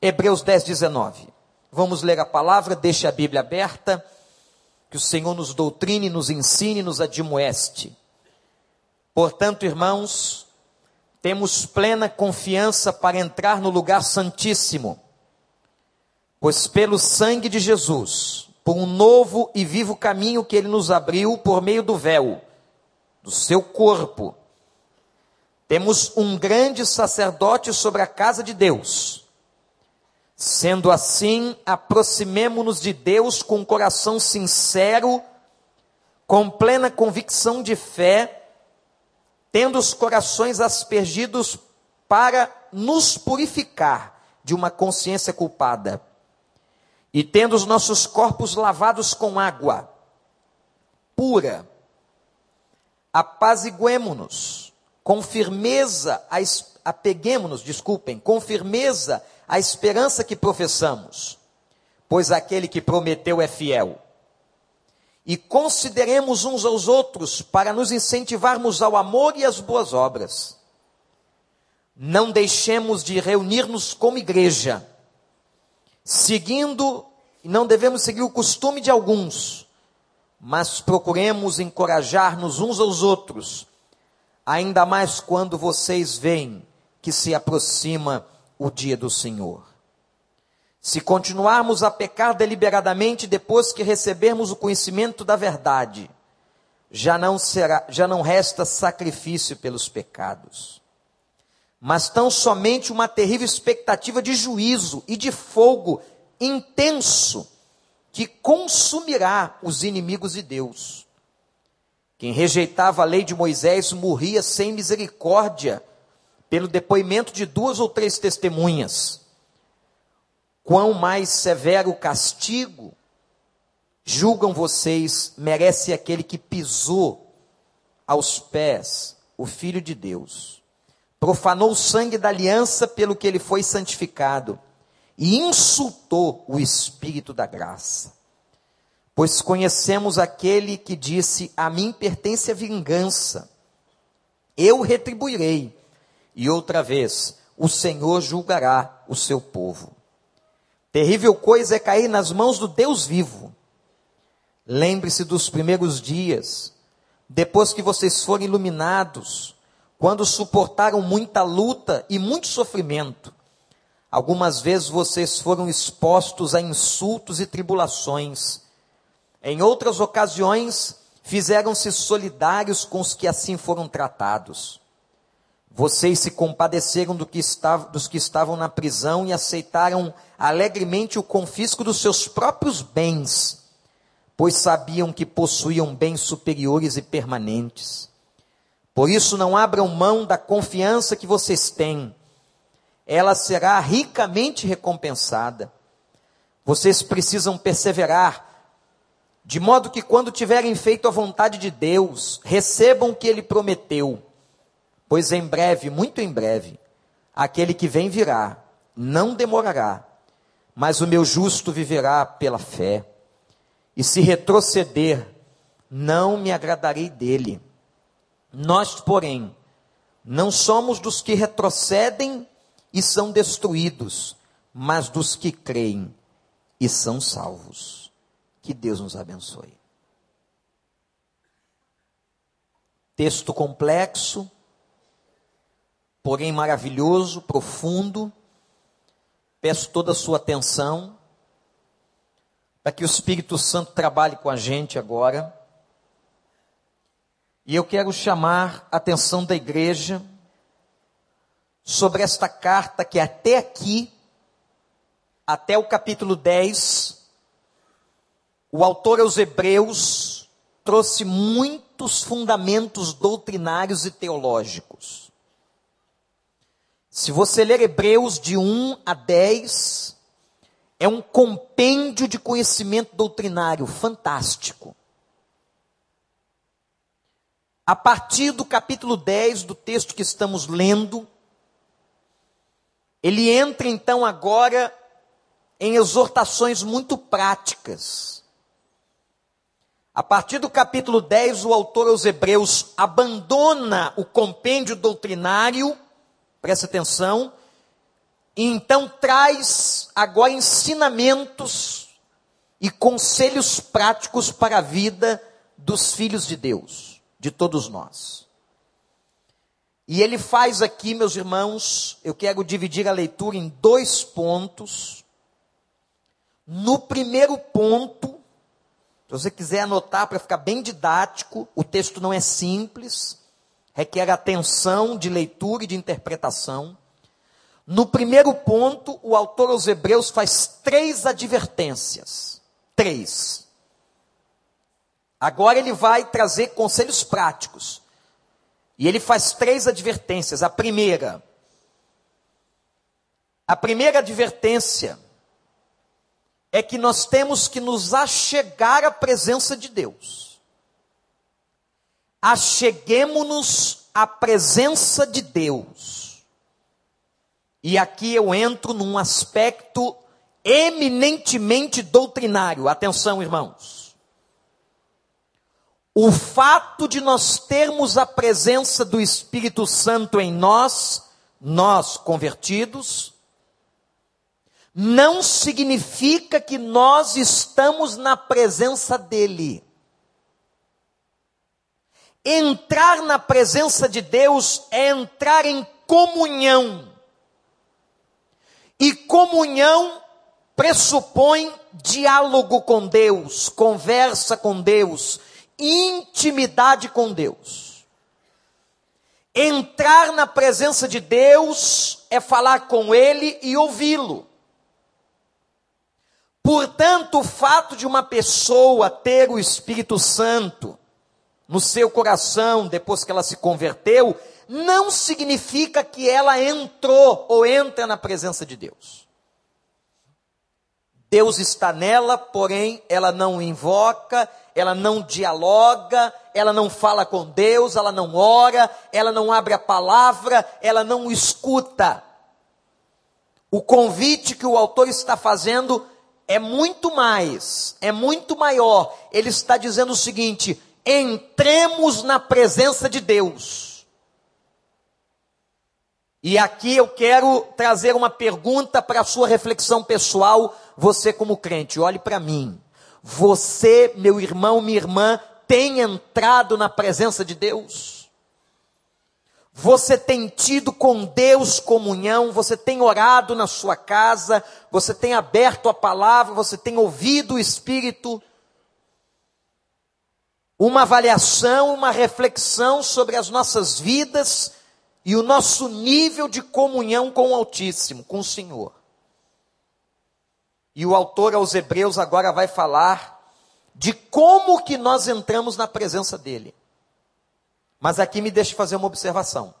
Hebreus 10, 19. Vamos ler a palavra, deixe a Bíblia aberta, que o Senhor nos doutrine, nos ensine, nos admoeste. Portanto, irmãos, temos plena confiança para entrar no lugar santíssimo, pois pelo sangue de Jesus, por um novo e vivo caminho que ele nos abriu por meio do véu, do seu corpo, temos um grande sacerdote sobre a casa de Deus. Sendo assim, aproximemo-nos de Deus com um coração sincero, com plena convicção de fé, tendo os corações aspergidos para nos purificar de uma consciência culpada, e tendo os nossos corpos lavados com água pura, apaziguemo-nos com firmeza, apeguemo-nos, desculpem, com firmeza a esperança que professamos, pois aquele que prometeu é fiel. E consideremos uns aos outros para nos incentivarmos ao amor e às boas obras. Não deixemos de reunir-nos como igreja, seguindo, não devemos seguir o costume de alguns, mas procuremos encorajar-nos uns aos outros ainda mais quando vocês veem que se aproxima o dia do Senhor. Se continuarmos a pecar deliberadamente depois que recebermos o conhecimento da verdade, já não será, já não resta sacrifício pelos pecados, mas tão somente uma terrível expectativa de juízo e de fogo intenso que consumirá os inimigos de Deus. Quem rejeitava a lei de Moisés morria sem misericórdia, pelo depoimento de duas ou três testemunhas. Quão mais severo castigo, julgam vocês, merece aquele que pisou aos pés o Filho de Deus, profanou o sangue da aliança pelo que ele foi santificado e insultou o Espírito da graça. Pois conhecemos aquele que disse: A mim pertence a vingança, eu retribuirei. E outra vez, o Senhor julgará o seu povo. Terrível coisa é cair nas mãos do Deus vivo. Lembre-se dos primeiros dias, depois que vocês foram iluminados, quando suportaram muita luta e muito sofrimento. Algumas vezes vocês foram expostos a insultos e tribulações em outras ocasiões, fizeram-se solidários com os que assim foram tratados. Vocês se compadeceram do que estava, dos que estavam na prisão e aceitaram alegremente o confisco dos seus próprios bens, pois sabiam que possuíam bens superiores e permanentes. Por isso, não abram mão da confiança que vocês têm, ela será ricamente recompensada. Vocês precisam perseverar de modo que quando tiverem feito a vontade de Deus, recebam o que ele prometeu. Pois em breve, muito em breve, aquele que vem virá, não demorará, mas o meu justo viverá pela fé. E se retroceder, não me agradarei dele. Nós, porém, não somos dos que retrocedem e são destruídos, mas dos que creem e são salvos. Que Deus nos abençoe. Texto complexo, porém maravilhoso, profundo. Peço toda a sua atenção para que o Espírito Santo trabalhe com a gente agora. E eu quero chamar a atenção da igreja sobre esta carta que até aqui, até o capítulo 10, o autor aos Hebreus trouxe muitos fundamentos doutrinários e teológicos. Se você ler Hebreus de 1 a 10, é um compêndio de conhecimento doutrinário fantástico. A partir do capítulo 10 do texto que estamos lendo, ele entra então agora em exortações muito práticas a partir do capítulo 10, o autor aos Hebreus abandona o compêndio doutrinário, presta atenção, E então traz agora ensinamentos e conselhos práticos para a vida dos filhos de Deus, de todos nós. E ele faz aqui, meus irmãos, eu quero dividir a leitura em dois pontos. No primeiro ponto, se você quiser anotar para ficar bem didático, o texto não é simples, requer atenção de leitura e de interpretação. No primeiro ponto, o autor aos Hebreus faz três advertências. Três. Agora ele vai trazer conselhos práticos. E ele faz três advertências. A primeira. A primeira advertência é que nós temos que nos achegar à presença de Deus. Acheguemos-nos à presença de Deus. E aqui eu entro num aspecto eminentemente doutrinário. Atenção, irmãos. O fato de nós termos a presença do Espírito Santo em nós, nós convertidos, não significa que nós estamos na presença dele. Entrar na presença de Deus é entrar em comunhão e comunhão pressupõe diálogo com Deus, conversa com Deus, intimidade com Deus. Entrar na presença de Deus é falar com Ele e ouvi-lo. Portanto, o fato de uma pessoa ter o Espírito Santo no seu coração depois que ela se converteu, não significa que ela entrou ou entra na presença de Deus. Deus está nela, porém ela não invoca, ela não dialoga, ela não fala com Deus, ela não ora, ela não abre a palavra, ela não escuta. O convite que o autor está fazendo é muito mais, é muito maior. Ele está dizendo o seguinte: entremos na presença de Deus. E aqui eu quero trazer uma pergunta para a sua reflexão pessoal, você como crente, olhe para mim. Você, meu irmão, minha irmã, tem entrado na presença de Deus? Você tem tido com Deus comunhão, você tem orado na sua casa, você tem aberto a palavra, você tem ouvido o Espírito? Uma avaliação, uma reflexão sobre as nossas vidas e o nosso nível de comunhão com o Altíssimo, com o Senhor. E o autor aos Hebreus agora vai falar de como que nós entramos na presença dele. Mas aqui me deixe fazer uma observação.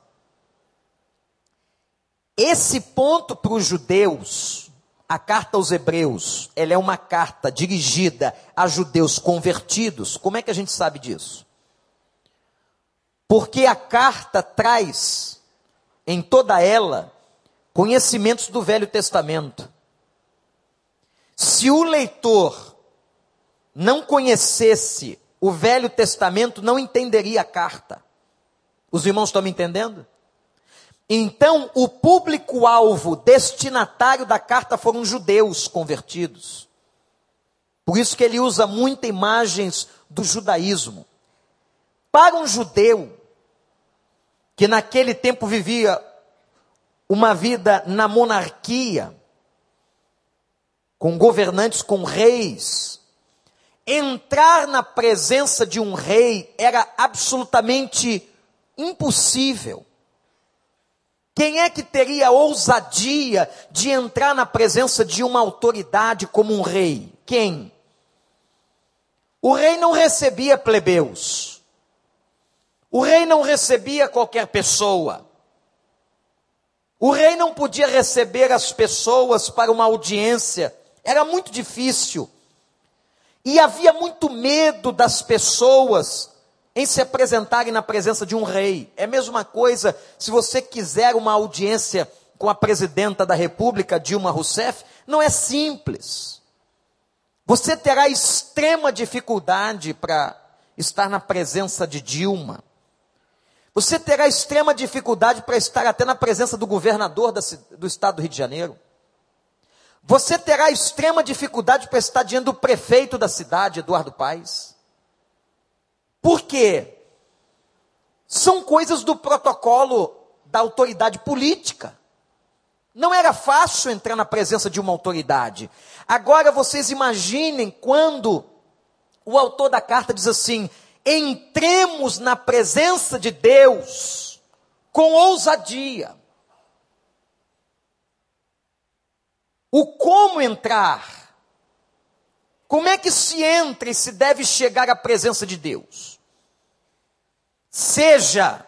Esse ponto para os judeus, a carta aos Hebreus, ela é uma carta dirigida a judeus convertidos. Como é que a gente sabe disso? Porque a carta traz em toda ela conhecimentos do Velho Testamento. Se o leitor não conhecesse o Velho Testamento, não entenderia a carta. Os irmãos estão me entendendo? Então, o público-alvo destinatário da carta foram judeus convertidos. Por isso que ele usa muitas imagens do judaísmo. Para um judeu, que naquele tempo vivia uma vida na monarquia, com governantes, com reis, entrar na presença de um rei era absolutamente impossível. Quem é que teria ousadia de entrar na presença de uma autoridade como um rei? Quem? O rei não recebia plebeus. O rei não recebia qualquer pessoa. O rei não podia receber as pessoas para uma audiência. Era muito difícil. E havia muito medo das pessoas em se apresentarem na presença de um rei. É a mesma coisa se você quiser uma audiência com a presidenta da República, Dilma Rousseff, não é simples. Você terá extrema dificuldade para estar na presença de Dilma. Você terá extrema dificuldade para estar até na presença do governador do estado do Rio de Janeiro. Você terá extrema dificuldade para estar diante do prefeito da cidade, Eduardo Paes. Por quê? São coisas do protocolo da autoridade política. Não era fácil entrar na presença de uma autoridade. Agora vocês imaginem quando o autor da carta diz assim: entremos na presença de Deus com ousadia. O como entrar? Como é que se entra e se deve chegar à presença de Deus? Seja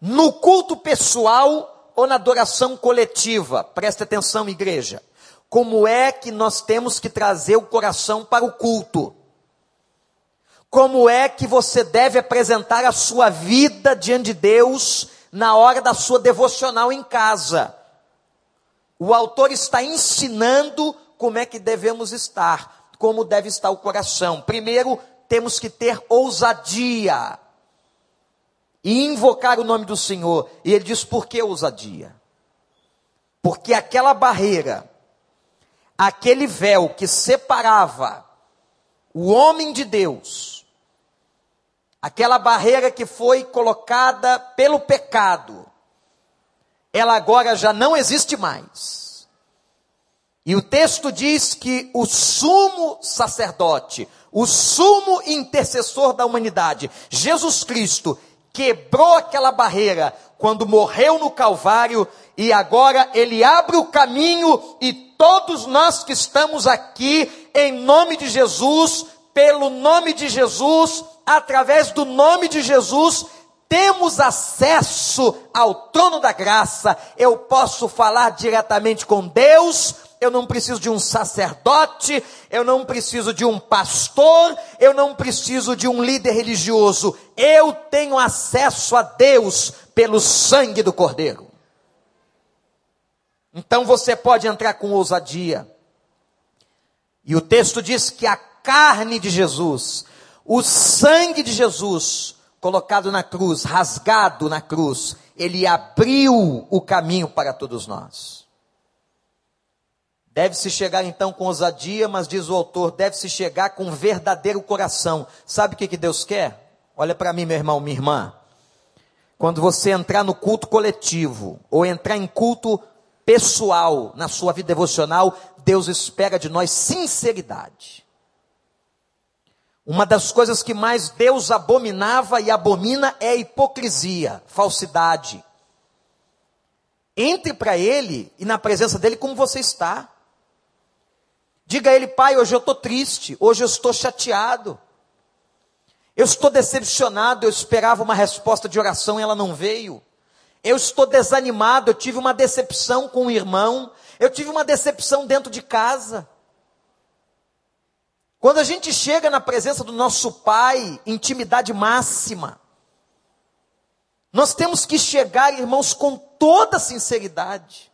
no culto pessoal ou na adoração coletiva. Preste atenção, igreja. Como é que nós temos que trazer o coração para o culto? Como é que você deve apresentar a sua vida diante de Deus na hora da sua devocional em casa? O autor está ensinando como é que devemos estar, como deve estar o coração. Primeiro, temos que ter ousadia e invocar o nome do Senhor. E ele diz: por que ousadia? Porque aquela barreira, aquele véu que separava o homem de Deus, aquela barreira que foi colocada pelo pecado, ela agora já não existe mais. E o texto diz que o sumo sacerdote, o sumo intercessor da humanidade, Jesus Cristo, quebrou aquela barreira quando morreu no Calvário e agora ele abre o caminho e todos nós que estamos aqui, em nome de Jesus, pelo nome de Jesus, através do nome de Jesus, temos acesso ao trono da graça. Eu posso falar diretamente com Deus. Eu não preciso de um sacerdote, eu não preciso de um pastor, eu não preciso de um líder religioso. Eu tenho acesso a Deus pelo sangue do Cordeiro. Então você pode entrar com ousadia. E o texto diz que a carne de Jesus o sangue de Jesus colocado na cruz, rasgado na cruz, ele abriu o caminho para todos nós. Deve-se chegar então com ousadia, mas diz o autor, deve-se chegar com verdadeiro coração. Sabe o que, que Deus quer? Olha para mim, meu irmão, minha irmã. Quando você entrar no culto coletivo, ou entrar em culto pessoal, na sua vida devocional, Deus espera de nós sinceridade. Uma das coisas que mais Deus abominava e abomina é hipocrisia, falsidade. Entre para Ele e na presença dEle como você está. Diga a Ele, Pai, hoje eu estou triste, hoje eu estou chateado. Eu estou decepcionado, eu esperava uma resposta de oração e ela não veio. Eu estou desanimado, eu tive uma decepção com um irmão, eu tive uma decepção dentro de casa. Quando a gente chega na presença do nosso Pai, intimidade máxima, nós temos que chegar, irmãos, com toda sinceridade.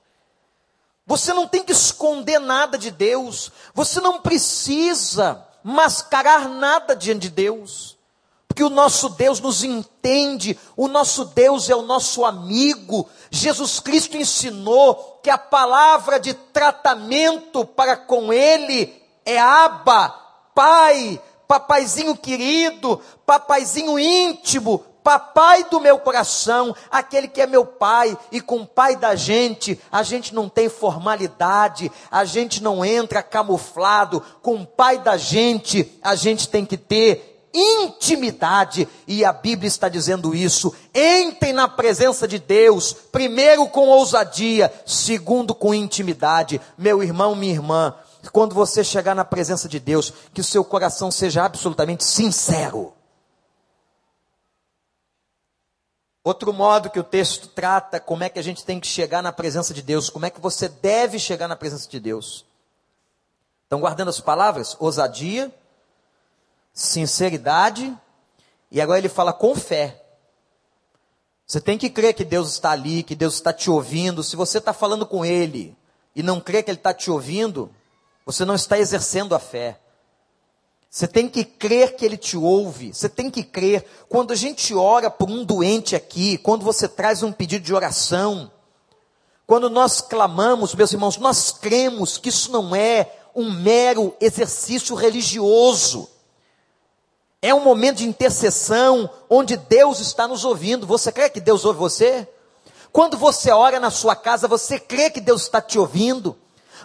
Você não tem que esconder nada de Deus, você não precisa mascarar nada diante de Deus, porque o nosso Deus nos entende, o nosso Deus é o nosso amigo. Jesus Cristo ensinou que a palavra de tratamento para com Ele é aba, papai, papaizinho querido, papaizinho íntimo, papai do meu coração, aquele que é meu pai, e com o pai da gente, a gente não tem formalidade, a gente não entra camuflado, com o pai da gente, a gente tem que ter intimidade, e a Bíblia está dizendo isso. Entrem na presença de Deus, primeiro com ousadia, segundo com intimidade. Meu irmão, minha irmã, quando você chegar na presença de Deus, que o seu coração seja absolutamente sincero. Outro modo que o texto trata como é que a gente tem que chegar na presença de Deus, como é que você deve chegar na presença de Deus. Estão guardando as palavras? Ousadia, sinceridade, e agora ele fala com fé. Você tem que crer que Deus está ali, que Deus está te ouvindo. Se você está falando com Ele e não crê que Ele está te ouvindo, você não está exercendo a fé. Você tem que crer que Ele te ouve. Você tem que crer. Quando a gente ora por um doente aqui, quando você traz um pedido de oração, quando nós clamamos, meus irmãos, nós cremos que isso não é um mero exercício religioso. É um momento de intercessão onde Deus está nos ouvindo. Você crê que Deus ouve você? Quando você ora na sua casa, você crê que Deus está te ouvindo?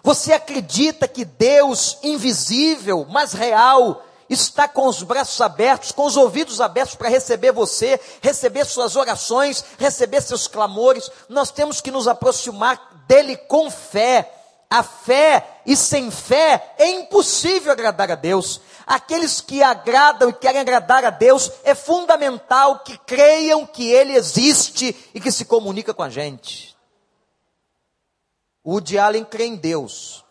Você acredita que Deus invisível, mas real, está com os braços abertos, com os ouvidos abertos para receber você, receber suas orações, receber seus clamores? Nós temos que nos aproximar dele com fé. A fé e sem fé é impossível agradar a Deus. Aqueles que agradam e querem agradar a Deus, é fundamental que creiam que Ele existe e que se comunica com a gente. O Woody Allen crê em Deus.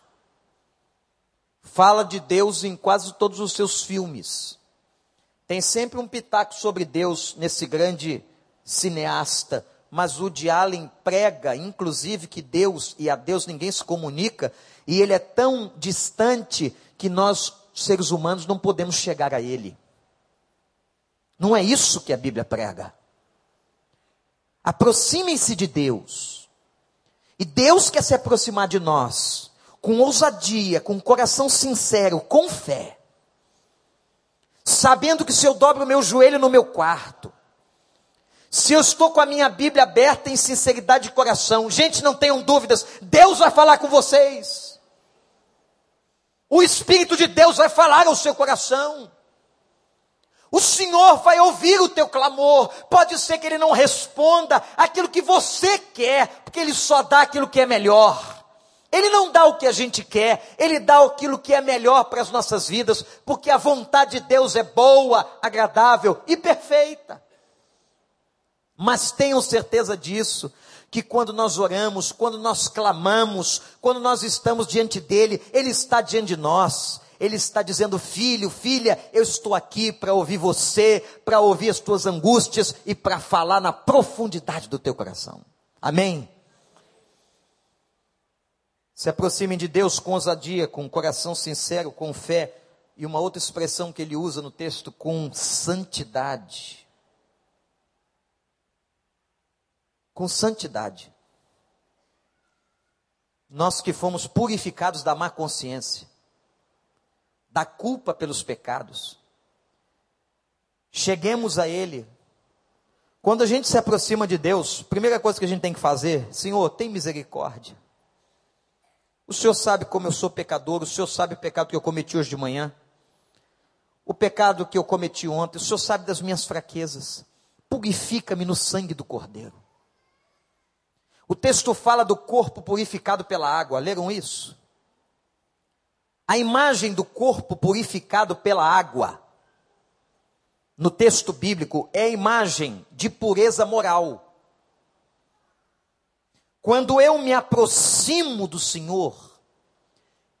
Fala de Deus em quase todos os seus filmes. Tem sempre um pitaco sobre Deus nesse grande cineasta. Mas o Woody Allen prega, inclusive, que Deus e a Deus ninguém se comunica. E ele é tão distante que nós, seres humanos, não podemos chegar a ele. Não é isso que a Bíblia prega. Aproximem-se de Deus e Deus quer se aproximar de nós com ousadia, com coração sincero, com fé. Sabendo que se eu dobro o meu joelho no meu quarto, se eu estou com a minha Bíblia aberta em sinceridade de coração, gente, não tenham dúvidas, Deus vai falar com vocês. O Espírito de Deus vai falar ao seu coração. O Senhor vai ouvir o teu clamor. Pode ser que Ele não responda aquilo que você quer, porque Ele só dá aquilo que é melhor. Ele não dá o que a gente quer, Ele dá aquilo que é melhor para as nossas vidas, porque a vontade de Deus é boa, agradável e perfeita. Mas tenham certeza disso, que quando nós oramos, quando nós clamamos, quando nós estamos diante dEle, Ele está diante de nós. Ele está dizendo: Filho, filha, eu estou aqui para ouvir você, para ouvir as tuas angústias e para falar na profundidade do teu coração. Amém? Se aproximem de Deus com ousadia, com coração sincero, com fé. E uma outra expressão que ele usa no texto, com santidade. Com santidade. Nós que fomos purificados da má consciência da culpa pelos pecados. Cheguemos a Ele. Quando a gente se aproxima de Deus, primeira coisa que a gente tem que fazer, Senhor, tem misericórdia. O Senhor sabe como eu sou pecador, o Senhor sabe o pecado que eu cometi hoje de manhã, o pecado que eu cometi ontem, o Senhor sabe das minhas fraquezas. Purifica-me no sangue do Cordeiro. O texto fala do corpo purificado pela água, leram isso? A imagem do corpo purificado pela água, no texto bíblico, é a imagem de pureza moral. Quando eu me aproximo do Senhor,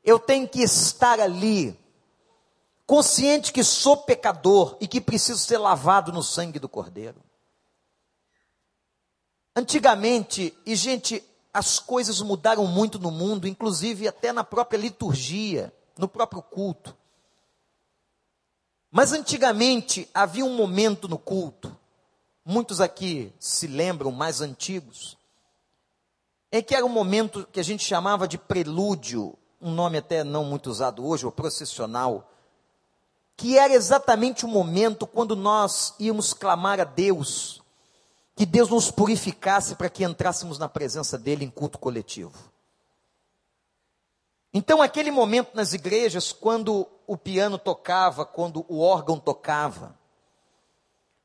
eu tenho que estar ali, consciente que sou pecador e que preciso ser lavado no sangue do Cordeiro. Antigamente, e gente, as coisas mudaram muito no mundo, inclusive até na própria liturgia, no próprio culto. Mas antigamente havia um momento no culto, muitos aqui se lembram, mais antigos, é que era um momento que a gente chamava de prelúdio, um nome até não muito usado hoje, ou processional, que era exatamente o momento quando nós íamos clamar a Deus que Deus nos purificasse para que entrássemos na presença dele em culto coletivo. Então, aquele momento nas igrejas, quando o piano tocava, quando o órgão tocava,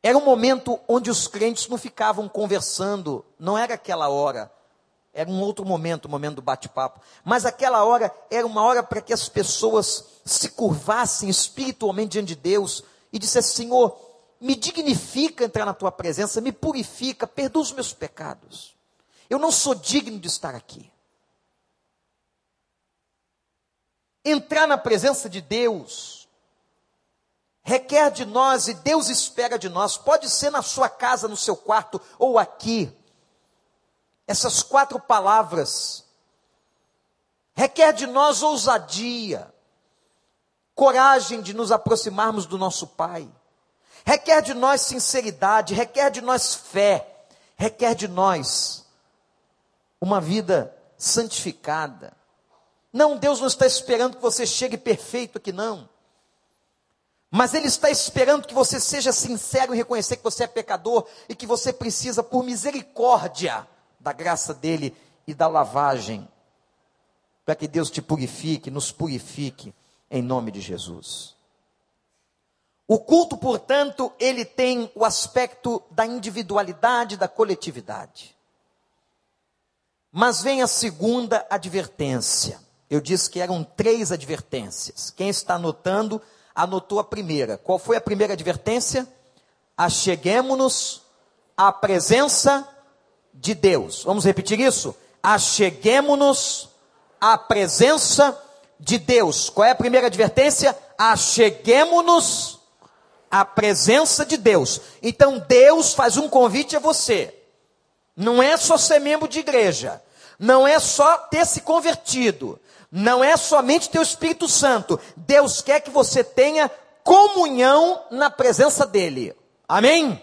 era um momento onde os crentes não ficavam conversando, não era aquela hora, era um outro momento, o momento do bate-papo. Mas aquela hora era uma hora para que as pessoas se curvassem espiritualmente diante de Deus e dissessem: Senhor, me dignifica entrar na tua presença, me purifica, perdoa os meus pecados. Eu não sou digno de estar aqui. Entrar na presença de Deus requer de nós e Deus espera de nós. Pode ser na sua casa, no seu quarto ou aqui. Essas quatro palavras requer de nós ousadia, coragem de nos aproximarmos do nosso Pai. Requer de nós sinceridade, requer de nós fé, requer de nós uma vida santificada. Não, Deus não está esperando que você chegue perfeito aqui, não. Mas Ele está esperando que você seja sincero em reconhecer que você é pecador e que você precisa, por misericórdia, da graça dEle e da lavagem, para que Deus te purifique, nos purifique, em nome de Jesus. O culto, portanto, ele tem o aspecto da individualidade, da coletividade. Mas vem a segunda advertência. Eu disse que eram três advertências. Quem está anotando, anotou a primeira. Qual foi a primeira advertência? Acheguemos-nos à presença de Deus. Vamos repetir isso? Acheguemos-nos à presença de Deus. Qual é a primeira advertência? Acheguemos-nos a presença de Deus. Então Deus faz um convite a você. Não é só ser membro de igreja, não é só ter se convertido, não é somente ter o Espírito Santo. Deus quer que você tenha comunhão na presença dele. Amém?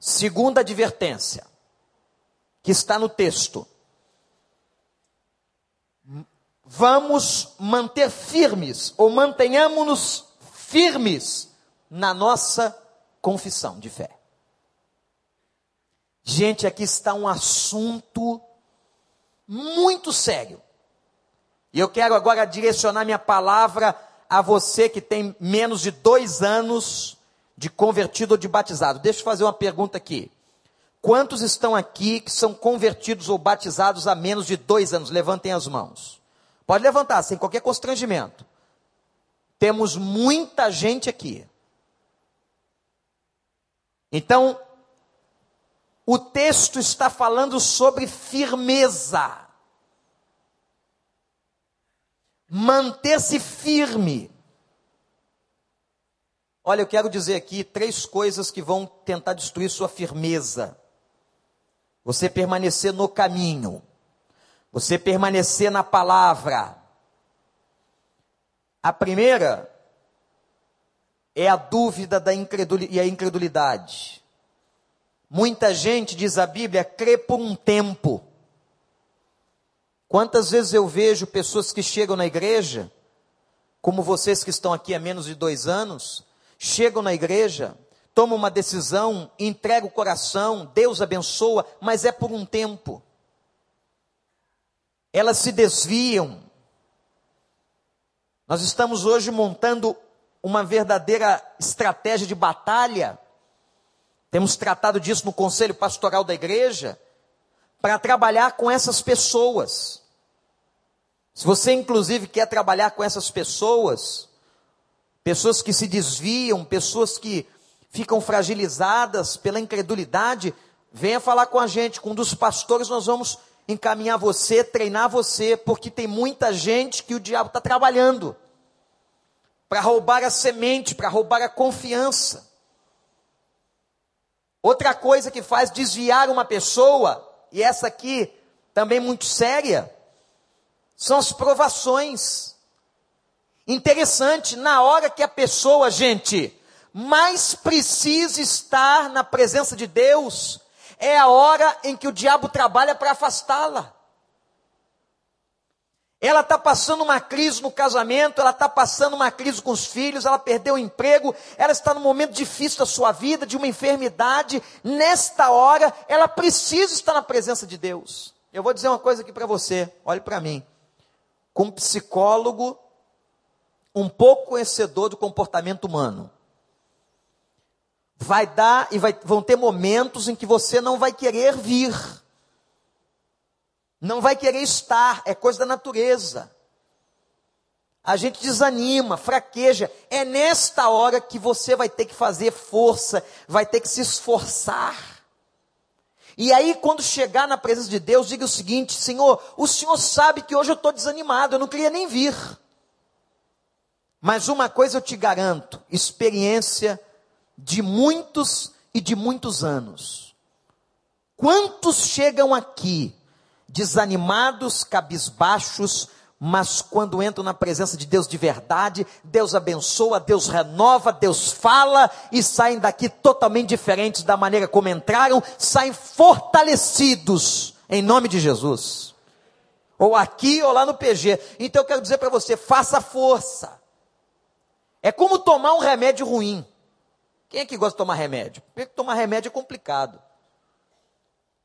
Segunda advertência, que está no texto. Vamos manter firmes, ou mantenhamos-nos firmes na nossa confissão de fé. Gente, aqui está um assunto muito sério. E eu quero agora direcionar minha palavra a você que tem menos de dois anos de convertido ou de batizado. Deixa eu fazer uma pergunta aqui. Quantos estão aqui que são convertidos ou batizados há menos de dois anos? Levantem as mãos. Pode levantar, sem qualquer constrangimento. Temos muita gente aqui. Então, o texto está falando sobre firmeza. Manter-se firme. Olha, eu quero dizer aqui três coisas que vão tentar destruir sua firmeza. Você permanecer no caminho. Você permanecer na palavra. A primeira é a dúvida da incredulidade, e a incredulidade. Muita gente, diz a Bíblia, crê por um tempo. Quantas vezes eu vejo pessoas que chegam na igreja, como vocês que estão aqui há menos de dois anos, chegam na igreja, tomam uma decisão, entregam o coração, Deus abençoa, mas é por um tempo. Elas se desviam. Nós estamos hoje montando uma verdadeira estratégia de batalha. Temos tratado disso no conselho pastoral da igreja, para trabalhar com essas pessoas. Se você, inclusive, quer trabalhar com essas pessoas, pessoas que se desviam, pessoas que ficam fragilizadas pela incredulidade, venha falar com a gente, com um dos pastores, nós vamos encaminhar você, treinar você, porque tem muita gente que o diabo está trabalhando para roubar a semente, para roubar a confiança. Outra coisa que faz desviar uma pessoa, e essa aqui também muito séria, são as provações. Interessante, na hora que a pessoa, gente, mais precisa estar na presença de Deus, é a hora em que o diabo trabalha para afastá-la. Ela está passando uma crise no casamento, ela está passando uma crise com os filhos, ela perdeu o emprego, ela está num momento difícil da sua vida, de uma enfermidade. Nesta hora, ela precisa estar na presença de Deus. Eu vou dizer uma coisa aqui para você, olhe para mim. Como psicólogo, um pouco conhecedor do comportamento humano, vai dar e vai, vão ter momentos em que você não vai querer vir não vai querer estar, é coisa da natureza. A gente desanima, fraqueja. É nesta hora que você vai ter que fazer força, vai ter que se esforçar. E aí, quando chegar na presença de Deus, diga o seguinte: Senhor, o Senhor sabe que hoje eu estou desanimado, eu não queria nem vir. Mas uma coisa eu te garanto: experiência de muitos e de muitos anos. Quantos chegam aqui desanimados, cabisbaixos, mas quando entram na presença de Deus de verdade, Deus abençoa, Deus renova, Deus fala e saem daqui totalmente diferentes da maneira como entraram, saem fortalecidos em nome de Jesus. Ou aqui ou lá no PG. Então eu quero dizer para você, faça força. É como tomar um remédio ruim. Quem é que gosta de tomar remédio? Porque tomar remédio é complicado.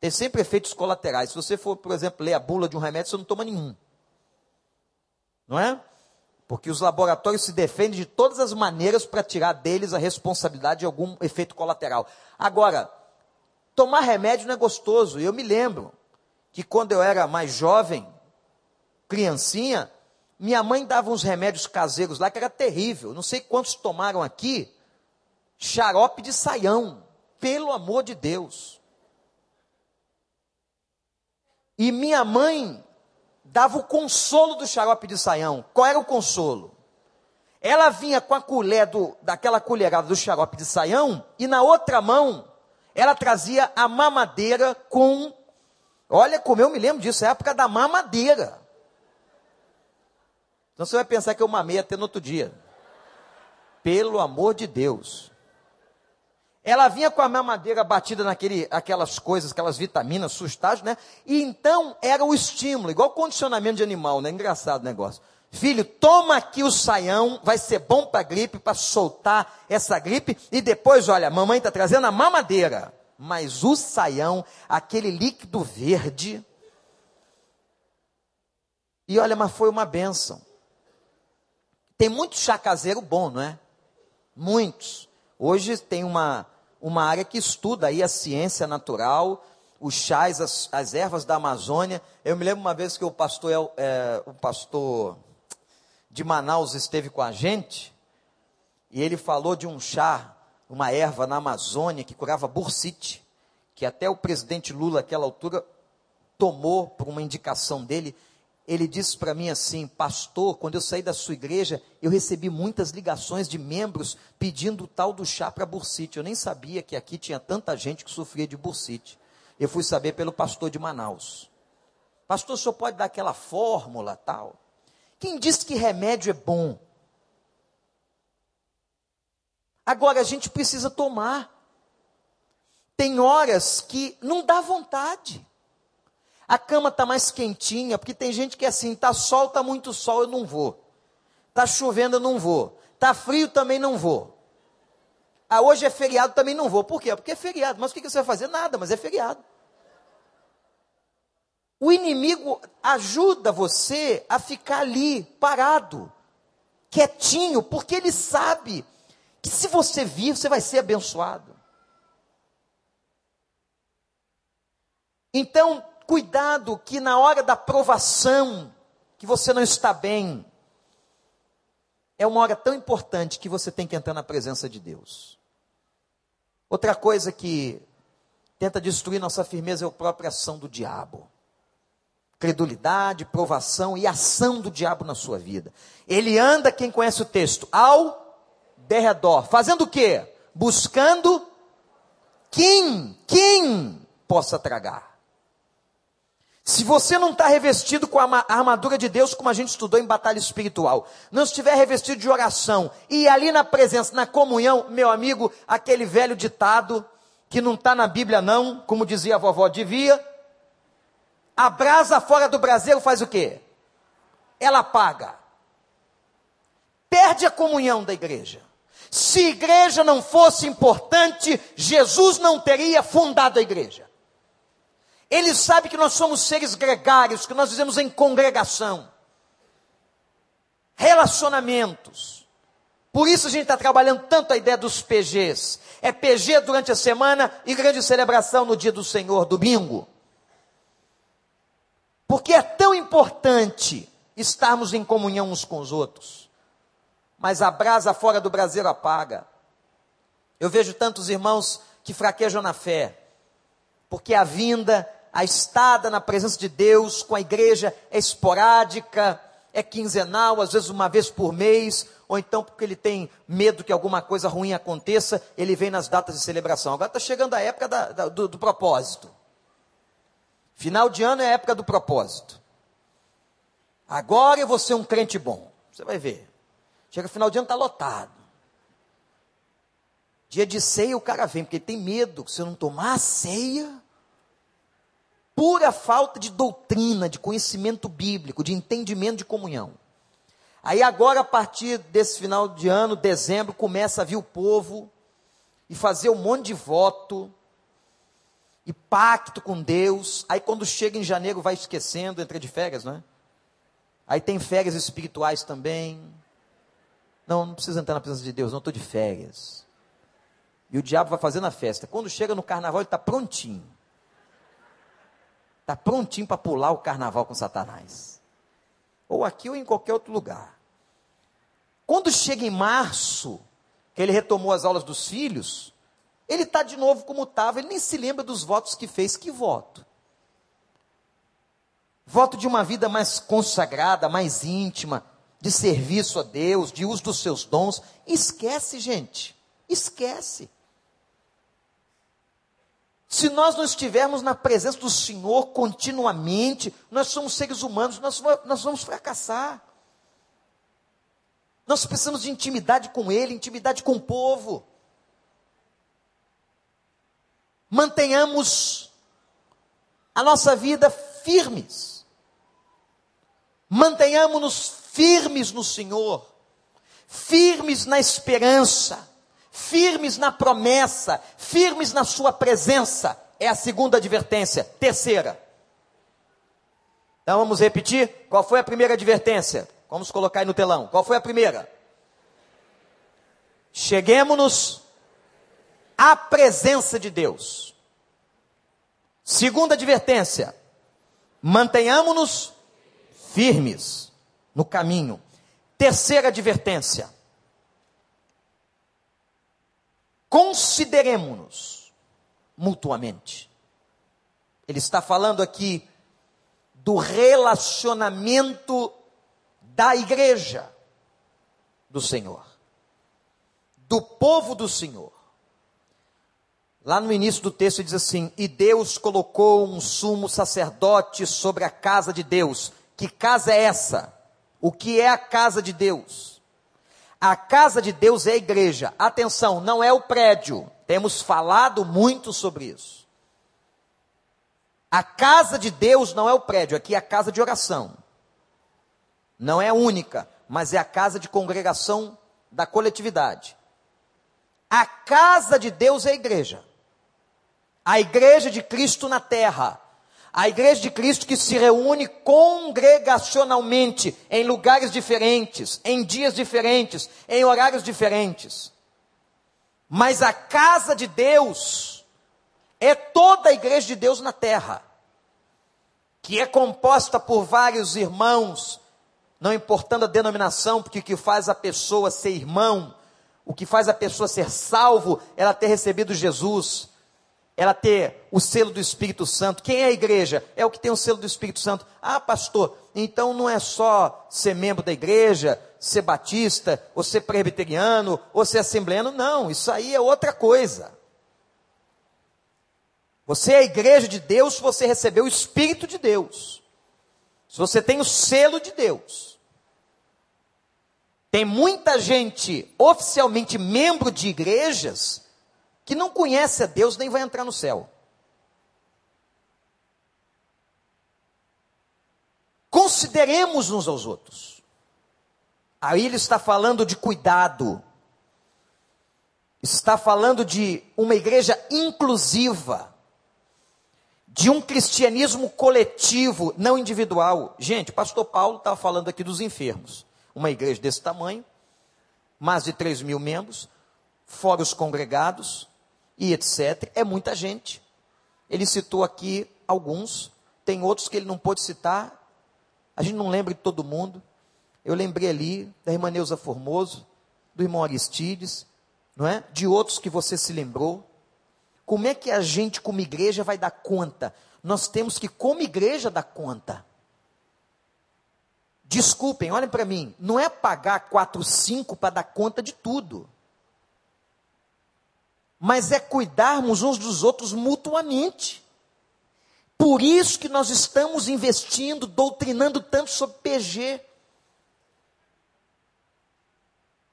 Tem sempre efeitos colaterais. Se você for, por exemplo, ler a bula de um remédio, você não toma nenhum. Não é? Porque os laboratórios se defendem de todas as maneiras para tirar deles a responsabilidade de algum efeito colateral. Agora, tomar remédio não é gostoso. Eu me lembro que quando eu era mais jovem, criancinha, minha mãe dava uns remédios caseiros lá que era terrível. Não sei quantos tomaram aqui xarope de saião, pelo amor de Deus. E minha mãe dava o consolo do xarope de saião. Qual era o consolo? Ela vinha com a colher do, daquela colherada do xarope de saião e na outra mão ela trazia a mamadeira com. Olha como eu me lembro disso, é a época da mamadeira. Então você vai pensar que eu mamei até no outro dia. Pelo amor de Deus. Ela vinha com a mamadeira batida naquele, aquelas coisas, aquelas vitaminas, sustágios, né? E então era o estímulo, igual condicionamento de animal, né? Engraçado o negócio. Filho, toma aqui o saião, vai ser bom para gripe, para soltar essa gripe. E depois, olha, mamãe está trazendo a mamadeira. Mas o saião, aquele líquido verde. E olha, mas foi uma benção. Tem muito chá caseiro bom, não é? Muitos. Hoje tem uma, uma área que estuda aí a ciência natural, os chás, as, as ervas da Amazônia. Eu me lembro uma vez que o pastor, é, o pastor de Manaus esteve com a gente, e ele falou de um chá, uma erva na Amazônia que curava bursite, que até o presidente Lula, naquela altura, tomou por uma indicação dele, ele disse para mim assim: Pastor, quando eu saí da sua igreja, eu recebi muitas ligações de membros pedindo o tal do chá para bursite. Eu nem sabia que aqui tinha tanta gente que sofria de bursite. Eu fui saber pelo pastor de Manaus. Pastor, o senhor pode dar aquela fórmula tal? Quem disse que remédio é bom? Agora a gente precisa tomar. Tem horas que não dá vontade. A cama está mais quentinha, porque tem gente que é assim, está sol, está muito sol, eu não vou. Está chovendo, eu não vou. Está frio, também não vou. Ah, hoje é feriado, também não vou. Por quê? Porque é feriado. Mas o que você vai fazer? Nada, mas é feriado. O inimigo ajuda você a ficar ali, parado, quietinho, porque ele sabe que se você vir, você vai ser abençoado. Então, cuidado que na hora da provação, que você não está bem, é uma hora tão importante que você tem que entrar na presença de Deus. Outra coisa que tenta destruir nossa firmeza é a própria ação do diabo. Credulidade, provação e ação do diabo na sua vida. Ele anda, quem conhece o texto, ao derredor, fazendo o quê? Buscando quem, quem possa tragar. Se você não está revestido com a armadura de Deus, como a gente estudou em batalha espiritual, não estiver revestido de oração, e ali na presença, na comunhão, meu amigo, aquele velho ditado, que não está na Bíblia não, como dizia a vovó, devia, a brasa fora do braseiro faz o quê? Ela apaga. Perde a comunhão da igreja. Se igreja não fosse importante, Jesus não teria fundado a igreja. Ele sabe que nós somos seres gregários, que nós vivemos em congregação. Relacionamentos. Por isso a gente está trabalhando tanto a ideia dos PGs. É PG durante a semana e grande celebração no dia do Senhor, domingo. Porque é tão importante estarmos em comunhão uns com os outros. Mas a brasa fora do braseiro apaga. Eu vejo tantos irmãos que fraquejam na fé, porque a vinda a estada na presença de Deus com a igreja é esporádica, é quinzenal, às vezes uma vez por mês, ou então porque ele tem medo que alguma coisa ruim aconteça, ele vem nas datas de celebração. Agora está chegando a época da, da, do, do propósito. Final de ano é a época do propósito. Agora eu vou ser um crente bom. Você vai ver. Chega final de ano, está lotado. Dia de ceia o cara vem, porque ele tem medo se eu não tomar a ceia, pura falta de doutrina, de conhecimento bíblico, de entendimento de comunhão. Aí agora, a partir desse final de ano, dezembro, começa a vir o povo e fazer um monte de voto e pacto com Deus. Aí quando chega em janeiro, vai esquecendo, entra de férias, não é? Aí tem férias espirituais também. Não, não precisa entrar na presença de Deus, não estou de férias. E o diabo vai fazendo a festa. Quando chega no carnaval, ele está prontinho. Está prontinho para pular o carnaval com Satanás. Ou aqui ou em qualquer outro lugar. Quando chega em março, que ele retomou as aulas dos filhos, ele está de novo como estava, ele nem se lembra dos votos que fez. Que voto? Voto de uma vida mais consagrada, mais íntima, de serviço a Deus, de uso dos seus dons. Esquece, gente. Esquece. Se nós não estivermos na presença do Senhor continuamente, nós somos seres humanos, nós, nós vamos fracassar. Nós precisamos de intimidade com Ele, intimidade com o povo. Mantenhamos a nossa vida firmes. Mantenhamos-nos firmes no Senhor, firmes na esperança firmes na promessa, firmes na sua presença. É a segunda advertência. Terceira. Então vamos repetir. Qual foi a primeira advertência? Vamos colocar aí no telão. Qual foi a primeira? Cheguemos-nos à presença de Deus. Segunda advertência: mantenhamos-nos firmes no caminho. Terceira advertência: consideremos-nos mutuamente. Ele está falando aqui do relacionamento da igreja do Senhor, do povo do Senhor. Lá no início do texto diz assim: E Deus colocou um sumo sacerdote sobre a casa de Deus. Que casa é essa? O que é a casa de Deus? A casa de Deus é a igreja. Atenção, não é o prédio. Temos falado muito sobre isso. A casa de Deus não é o prédio, aqui é a casa de oração. Não é única, mas é a casa de congregação da coletividade. A casa de Deus é a igreja. A igreja de Cristo na terra. A igreja de Cristo que se reúne congregacionalmente em lugares diferentes, em dias diferentes, em horários diferentes. Mas a casa de Deus é toda a igreja de Deus na terra, que é composta por vários irmãos, não importando a denominação, porque o que faz a pessoa ser irmão, o que faz a pessoa ser salvo, ela ter recebido Jesus ela ter o selo do Espírito Santo. Quem é a igreja? É o que tem o selo do Espírito Santo. Ah, pastor, então não é só ser membro da igreja, ser batista, ou ser presbiteriano, ou ser assembleano. Não, isso aí é outra coisa. Você é a igreja de Deus se você recebeu o Espírito de Deus. Se você tem o selo de Deus. Tem muita gente oficialmente membro de igrejas que não conhece a Deus nem vai entrar no céu. Consideremos uns aos outros. Aí ele está falando de cuidado, está falando de uma igreja inclusiva, de um cristianismo coletivo, não individual. Gente, o pastor Paulo estava falando aqui dos enfermos. Uma igreja desse tamanho, mais de 3 mil membros, fora os congregados, e etc. É muita gente. Ele citou aqui alguns, tem outros que ele não pôde citar. A gente não lembra de todo mundo. Eu lembrei ali da irmã Neuza Formoso, do irmão Aristides, não é? De outros que você se lembrou. Como é que a gente, como igreja, vai dar conta? Nós temos que, como igreja, dar conta. Desculpem, olhem para mim, não é pagar 4, 5 para dar conta de tudo mas é cuidarmos uns dos outros mutuamente. Por isso que nós estamos investindo, doutrinando tanto sobre PG.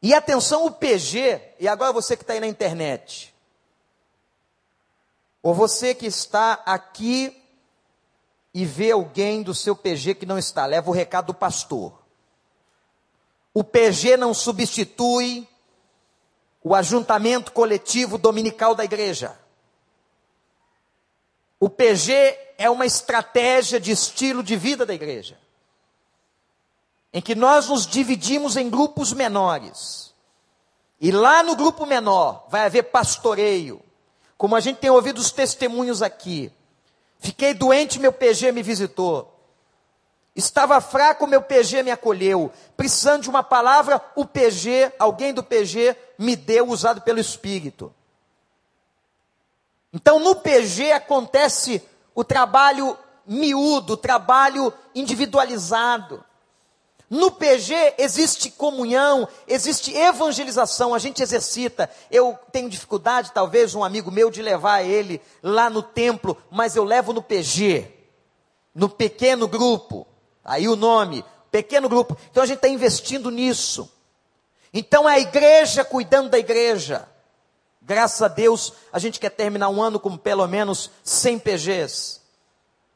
E atenção, o PG, e agora você que está aí na internet, ou você que está aqui e vê alguém do seu PG que não está, leva o recado do pastor. O PG não substitui o ajuntamento coletivo dominical da igreja. O PG é uma estratégia de estilo de vida da igreja em que nós nos dividimos em grupos menores. E lá no grupo menor vai haver pastoreio, como a gente tem ouvido os testemunhos aqui. Fiquei doente, meu PG me visitou. Estava fraco, meu PG me acolheu. Precisando de uma palavra, o PG, alguém do PG, me deu, usado pelo Espírito. Então no PG acontece o trabalho miúdo, o trabalho individualizado. No PG existe comunhão, existe evangelização, a gente exercita. Eu tenho dificuldade, talvez, um amigo meu, de levar ele lá no templo, mas eu levo no PG, no pequeno grupo. Aí o nome, pequeno grupo. Então a gente está investindo nisso. Então é a igreja cuidando da igreja. Graças a Deus, a gente quer terminar um ano com pelo menos 100 PGs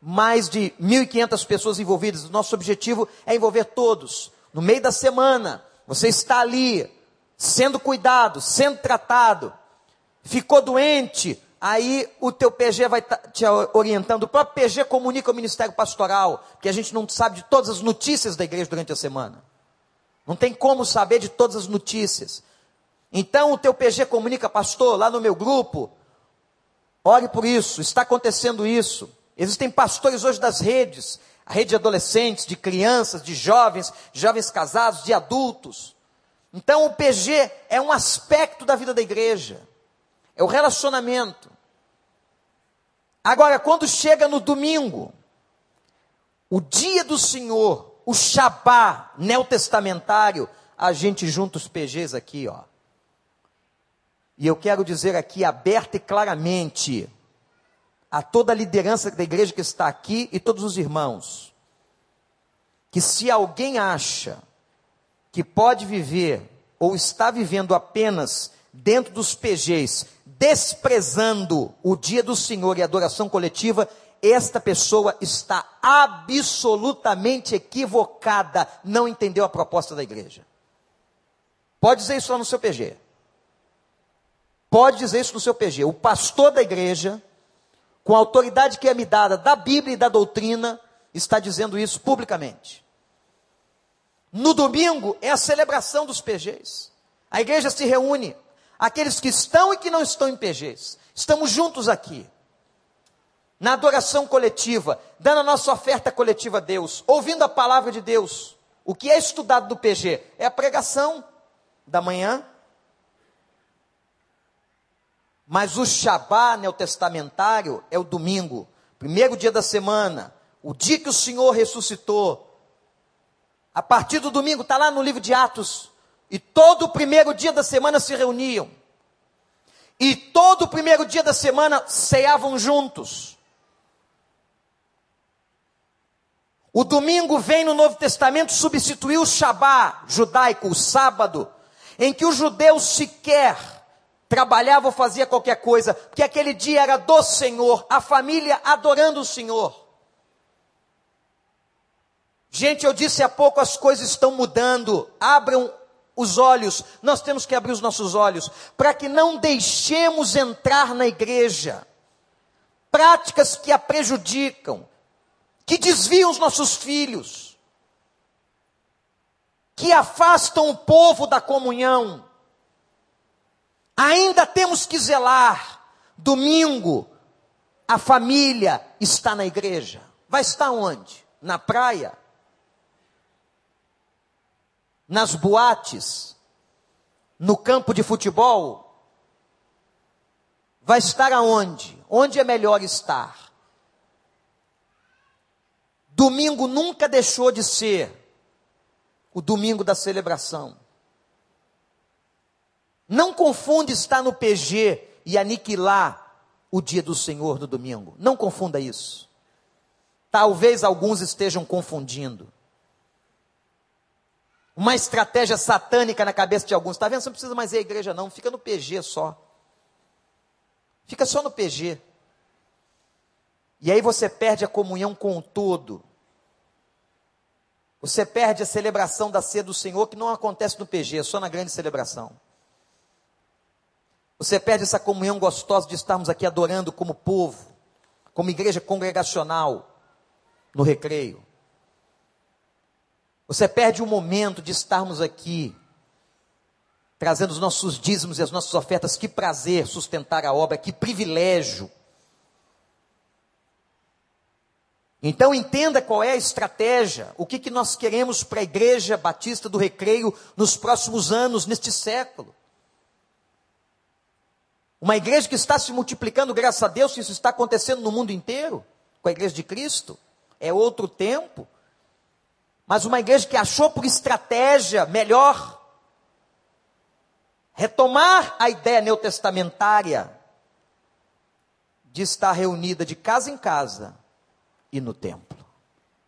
mais de 1.500 pessoas envolvidas. Nosso objetivo é envolver todos. No meio da semana, você está ali, sendo cuidado, sendo tratado. Ficou doente, aí o teu PG vai te orientando. O próprio PG comunica ao Ministério Pastoral, que a gente não sabe de todas as notícias da igreja durante a semana. Não tem como saber de todas as notícias. Então o teu PG comunica, pastor, lá no meu grupo, ore por isso, está acontecendo isso. Existem pastores hoje das redes, a rede de adolescentes, de crianças, de jovens, jovens casados, de adultos. Então o PG é um aspecto da vida da igreja, é o relacionamento. Agora, quando chega no domingo, o dia do Senhor, o Shabá neotestamentário, a gente junta os PGs aqui, ó. E eu quero dizer aqui aberta e claramente, a toda a liderança da igreja que está aqui e todos os irmãos, que se alguém acha que pode viver ou está vivendo apenas dentro dos PGs, desprezando o dia do Senhor e a adoração coletiva, esta pessoa está absolutamente equivocada, não entendeu a proposta da igreja. Pode dizer isso lá no seu PG. Pode dizer isso no seu PG. O pastor da igreja com a autoridade que é me dada da Bíblia e da doutrina, está dizendo isso publicamente. No domingo é a celebração dos PGs. A igreja se reúne, aqueles que estão e que não estão em PGs. Estamos juntos aqui. Na adoração coletiva, dando a nossa oferta coletiva a Deus, ouvindo a palavra de Deus. O que é estudado do PG? É a pregação da manhã, mas o Shabá neotestamentário é o domingo, primeiro dia da semana, o dia que o Senhor ressuscitou. A partir do domingo, está lá no livro de Atos. E todo o primeiro dia da semana se reuniam. E todo o primeiro dia da semana ceavam juntos. O domingo vem no Novo Testamento substituir o Shabá judaico, o sábado, em que os judeus sequer trabalhava ou fazia qualquer coisa, porque aquele dia era do Senhor, a família adorando o Senhor. Gente, eu disse há pouco, as coisas estão mudando. Abram os olhos, nós temos que abrir os nossos olhos, para que não deixemos entrar na igreja práticas que a prejudicam, que desviam os nossos filhos, que afastam o povo da comunhão. Ainda temos que zelar. Domingo, a família está na igreja. Vai estar onde? Na praia? Nas boates? No campo de futebol? Vai estar aonde? Onde é melhor estar? Domingo nunca deixou de ser o domingo da celebração. Não confunde estar no PG e aniquilar o dia do Senhor no domingo. Não confunda isso. talvez alguns estejam confundindo. Uma estratégia satânica na cabeça de alguns. Está vendo? Você não precisa mais ir à igreja, não. Fica no PG só. Fica só no PG. E aí você perde a comunhão com o todo. Você perde a celebração da ceia do Senhor, que não acontece no PG, é só na grande celebração. Você perde essa comunhão gostosa de estarmos aqui adorando como povo, como igreja congregacional, no recreio. Você perde o momento de estarmos aqui, trazendo os nossos dízimos e as nossas ofertas. Que prazer sustentar a obra, que privilégio. Então entenda qual é a estratégia, o que, que nós queremos para a Igreja Batista do Recreio nos próximos anos, neste século. Uma igreja que está se multiplicando, graças a Deus, isso está acontecendo no mundo inteiro, com a igreja de Cristo. É outro tempo. Mas uma igreja que achou por estratégia melhor retomar a ideia neotestamentária de estar reunida de casa em casa e no templo.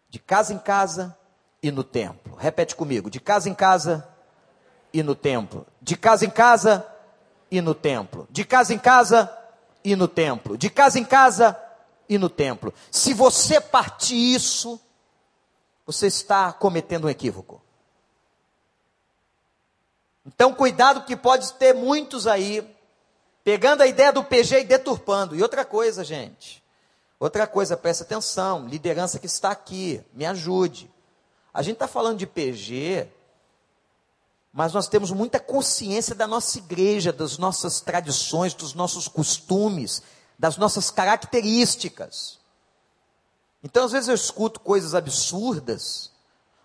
De casa em casa e no templo. Repete comigo: de casa em casa e no templo. De casa em casa e no templo. De casa em casa e no templo. De casa em casa e no templo. Se você partir isso, você está cometendo um equívoco. Então, cuidado que pode ter muitos aí pegando a ideia do PG e deturpando. E outra coisa, gente. Outra coisa, presta atenção, liderança que está aqui, me ajude. A gente está falando de PG, mas nós temos muita consciência da nossa igreja, das nossas tradições, dos nossos costumes, das nossas características. Então, às vezes eu escuto coisas absurdas.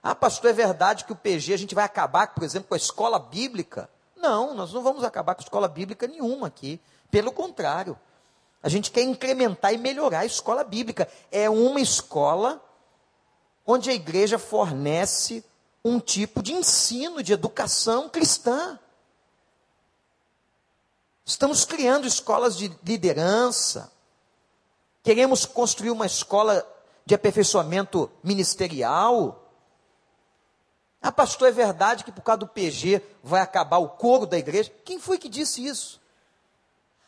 Ah, pastor, é verdade que o PG a gente vai acabar, por exemplo, com a escola bíblica? Não, nós não vamos acabar com a escola bíblica nenhuma aqui. Pelo contrário, a gente quer incrementar e melhorar a escola bíblica. É uma escola onde a igreja fornece um tipo de ensino, de educação cristã. Estamos criando escolas de liderança. Queremos construir uma escola de aperfeiçoamento ministerial. Ah, pastor, é verdade que por causa do PG vai acabar o coro da igreja? Quem foi que disse isso?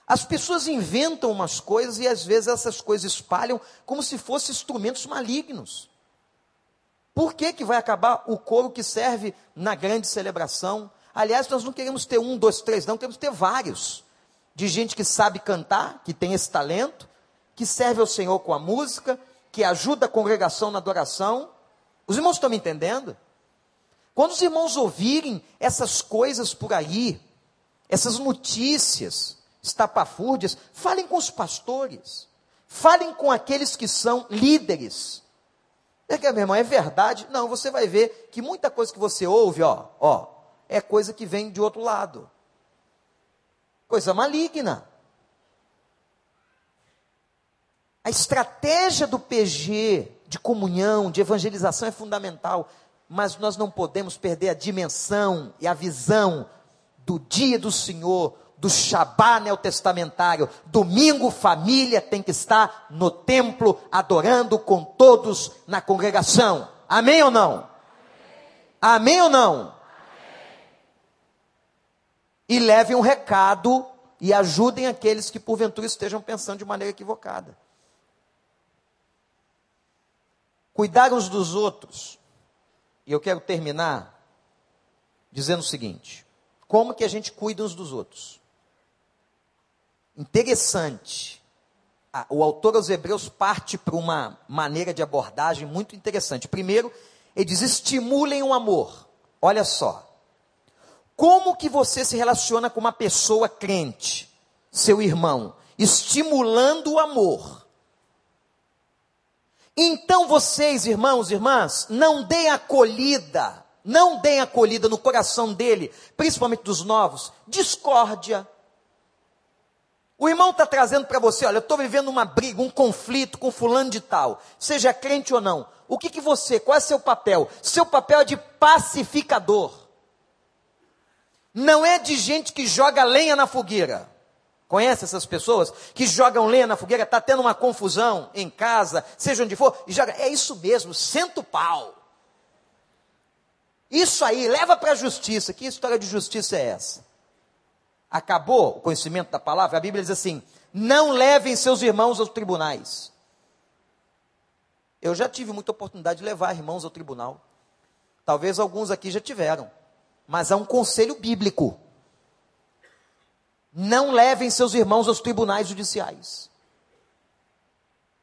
As pessoas inventam umas coisas e às vezes essas coisas espalham como se fossem instrumentos malignos. Por que, que vai acabar o coro que serve na grande celebração? Aliás, nós não queremos ter um, dois, três, não, queremos ter vários. De gente que sabe cantar, que tem esse talento, que serve ao Senhor com a música, que ajuda a congregação na adoração. Os irmãos estão me entendendo? Quando os irmãos ouvirem essas coisas por aí, essas notícias estapafúrdias, falem com os pastores, falem com aqueles que são líderes. É que, meu irmão, é verdade? Não, você vai ver que muita coisa que você ouve, ó, ó, é coisa que vem de outro lado. Coisa maligna. A estratégia do PG de comunhão, de evangelização é fundamental, mas nós não podemos perder a dimensão e a visão do dia do Senhor, do Shabá neotestamentário. Domingo, família tem que estar no templo, adorando com todos na congregação. Amém ou não? Amém, Amém ou não? Amém. E levem um recado e ajudem aqueles que porventura estejam pensando de maneira equivocada. Cuidar uns dos outros. E eu quero terminar dizendo o seguinte: como que a gente cuida uns dos outros? Interessante. O autor aos Hebreus parte para uma maneira de abordagem muito interessante. Primeiro, ele diz: estimulem o amor. Olha só. Como que você se relaciona com uma pessoa crente, seu irmão? Estimulando o amor. Então vocês, irmãos e irmãs, não deem acolhida, não deem acolhida no coração dele, principalmente dos novos, discórdia. O irmão está trazendo para você, olha, eu estou vivendo uma briga, um conflito com fulano de tal, seja crente ou não. O que, que você, qual é seu papel? Seu papel é de pacificador. Não é de gente que joga lenha na fogueira. Conhece essas pessoas que jogam lenha na fogueira, está tendo uma confusão em casa, seja onde for, e joga. É isso mesmo, senta o pau. Isso aí, leva para a justiça. Que história de justiça é essa? Acabou o conhecimento da palavra? A Bíblia diz assim: não levem seus irmãos aos tribunais. Eu já tive muita oportunidade de levar irmãos ao tribunal. Talvez alguns aqui já tiveram. Mas há um conselho bíblico. Não levem seus irmãos aos tribunais judiciais.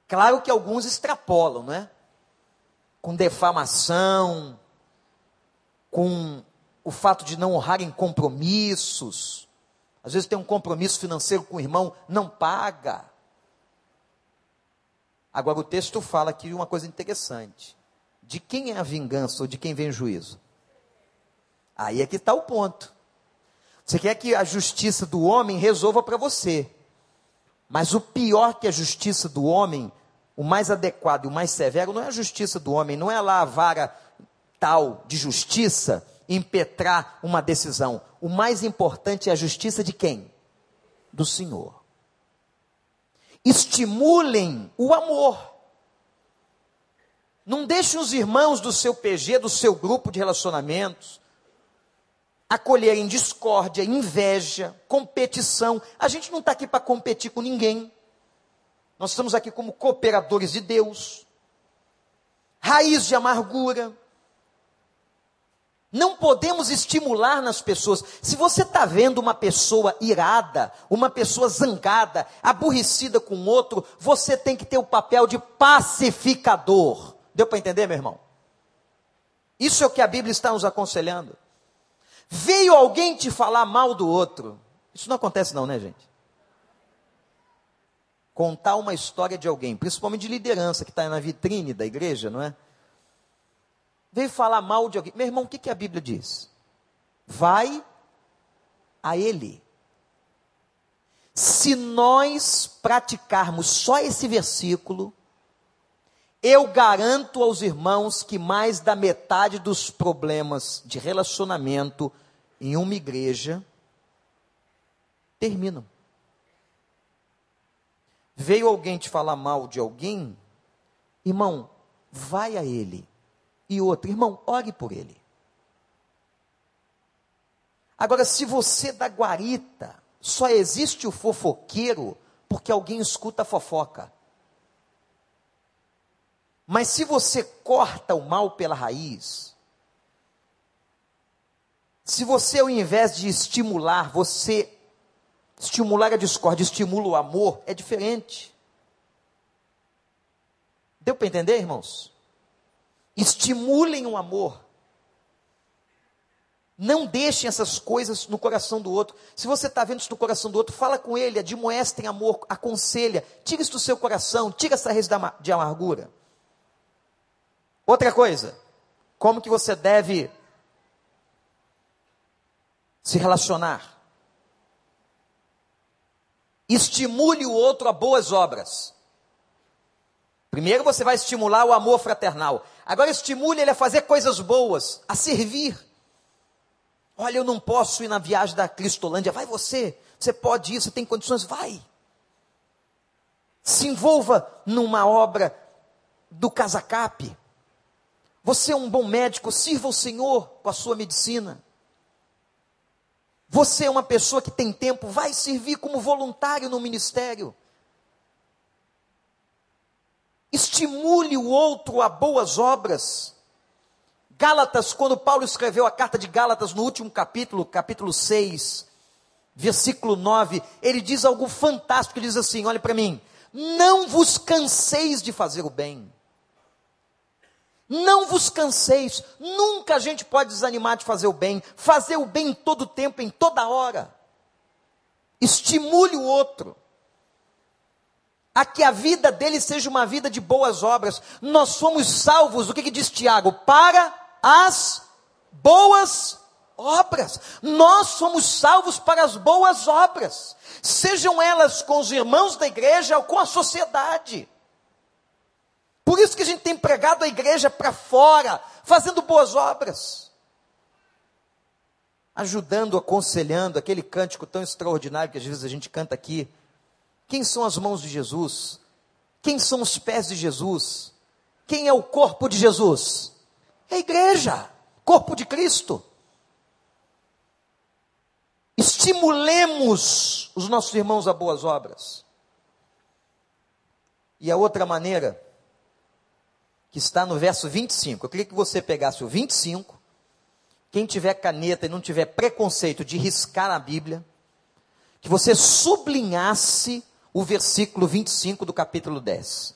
Claro que alguns extrapolam, é? Com defamação, com o fato de não honrarem compromissos. Às vezes tem um compromisso financeiro com o irmão, não paga. Agora o texto fala aqui uma coisa interessante. De quem é a vingança ou de quem vem o juízo? Aí é que está o ponto. Você quer que a justiça do homem resolva para você. Mas o pior que a justiça do homem, o mais adequado e o mais severo, não é a justiça do homem, não é lá a vara tal de justiça impetrar uma decisão. O mais importante é a justiça de quem? Do Senhor. Estimulem o amor. Não deixem os irmãos do seu PG, do seu grupo de relacionamentos, acolherem discórdia, inveja, competição. A gente não está aqui para competir com ninguém. Nós estamos aqui como cooperadores de Deus. Raiz de amargura. Não podemos estimular nas pessoas. Se você está vendo uma pessoa irada, uma pessoa zangada, aborrecida com outro, você tem que ter o papel de pacificador. Deu para entender, meu irmão? Isso é o que a Bíblia está nos aconselhando. Veio alguém te falar mal do outro. Isso não acontece, não, né, gente? Contar uma história de alguém, principalmente de liderança, que está na vitrine da igreja, não é? Veio falar mal de alguém. Meu irmão, o que, que a Bíblia diz? Vai a ele. Se nós praticarmos só esse versículo, eu garanto aos irmãos que mais da metade dos problemas de relacionamento em uma igreja terminam. Veio alguém te falar mal de alguém, irmão, vai a ele. E outro, irmão, ore por ele. Agora, se você da guarita só existe o fofoqueiro porque alguém escuta a fofoca. Mas se você corta o mal pela raiz, se você ao invés de estimular, você estimular a discórdia, estimula o amor, é diferente. Deu para entender, irmãos? Estimulem o amor. Não deixem essas coisas no coração do outro. Se você está vendo isso no coração do outro, fala com ele, admoesta em amor, aconselha, tira isso do seu coração, tira essa raiz de amargura. Outra coisa, como que você deve se relacionar? Estimule o outro a boas obras. Primeiro você vai estimular o amor fraternal. Agora estimule ele a fazer coisas boas, a servir. Olha, eu não posso ir na viagem da Cristolândia. Vai você. Você pode ir, você tem condições, vai. Se envolva numa obra do Casacap. Você é um bom médico, sirva o Senhor com a sua medicina. Você é uma pessoa que tem tempo, vai servir como voluntário no ministério. Estimule o outro a boas obras. Gálatas, quando Paulo escreveu a carta de Gálatas no último capítulo, capítulo 6, versículo 9, ele diz algo fantástico, ele diz assim: olhe para mim, não vos canseis de fazer o bem. Não vos canseis, nunca a gente pode desanimar de fazer o bem, fazer o bem em todo tempo, em toda hora. Estimule o outro, a que a vida dele seja uma vida de boas obras. Nós somos salvos, o que, que diz Tiago? Para as boas obras. Nós somos salvos para as boas obras, sejam elas com os irmãos da igreja ou com a sociedade. Por isso que a gente tem pregado a igreja para fora, fazendo boas obras. ajudando, aconselhando, aquele cântico tão extraordinário que às vezes a gente canta aqui. Quem são as mãos de Jesus? Quem são os pés de Jesus? Quem é o corpo de Jesus? É a igreja, corpo de Cristo. Estimulemos os nossos irmãos a boas obras. E a outra maneira, que está no verso 25, eu queria que você pegasse o 25 quem tiver caneta e não tiver preconceito de riscar a Bíblia, que você sublinhasse o versículo 25 do capítulo 10,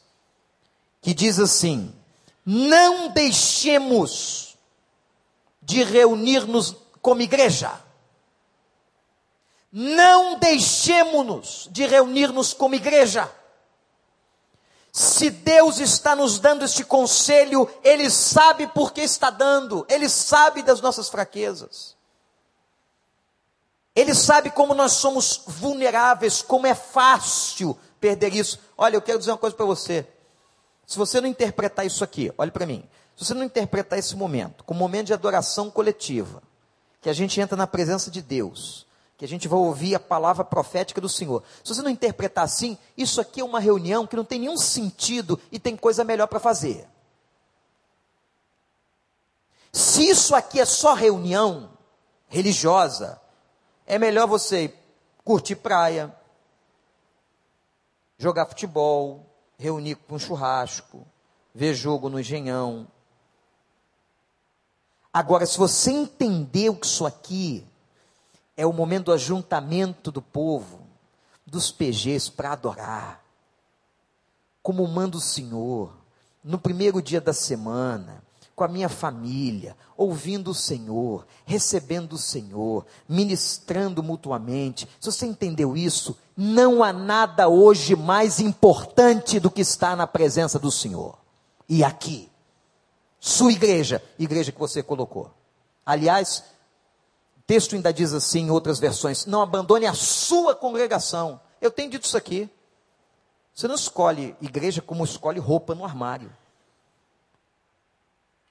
que diz assim: Não deixemos de reunir-nos como igreja. Não deixemos-nos de reunir-nos como igreja. Se Deus está nos dando este conselho, Ele sabe por que está dando, Ele sabe das nossas fraquezas. Ele sabe como nós somos vulneráveis, como é fácil perder isso. Olha, eu quero dizer uma coisa para você. Se você não interpretar isso aqui, olhe para mim. Se você não interpretar esse momento como um momento de adoração coletiva, que a gente entra na presença de Deus, que a gente vai ouvir a palavra profética do Senhor. Se você não interpretar assim, isso aqui é uma reunião que não tem nenhum sentido e tem coisa melhor para fazer. Se isso aqui é só reunião religiosa, é melhor você curtir praia, jogar futebol, reunir com um churrasco, ver jogo no engenhão. Agora, se você entendeu que isso aqui é o momento do ajuntamento do povo, dos PGs para adorar. Como manda o Senhor, no primeiro dia da semana, com a minha família, ouvindo o Senhor, recebendo o Senhor, ministrando mutuamente. Se você entendeu isso, não há nada hoje mais importante do que estar na presença do Senhor. E aqui, sua igreja, igreja que você colocou. Aliás, texto ainda diz assim em outras versões: não abandone a sua congregação. Eu tenho dito isso aqui. Você não escolhe igreja como escolhe roupa no armário.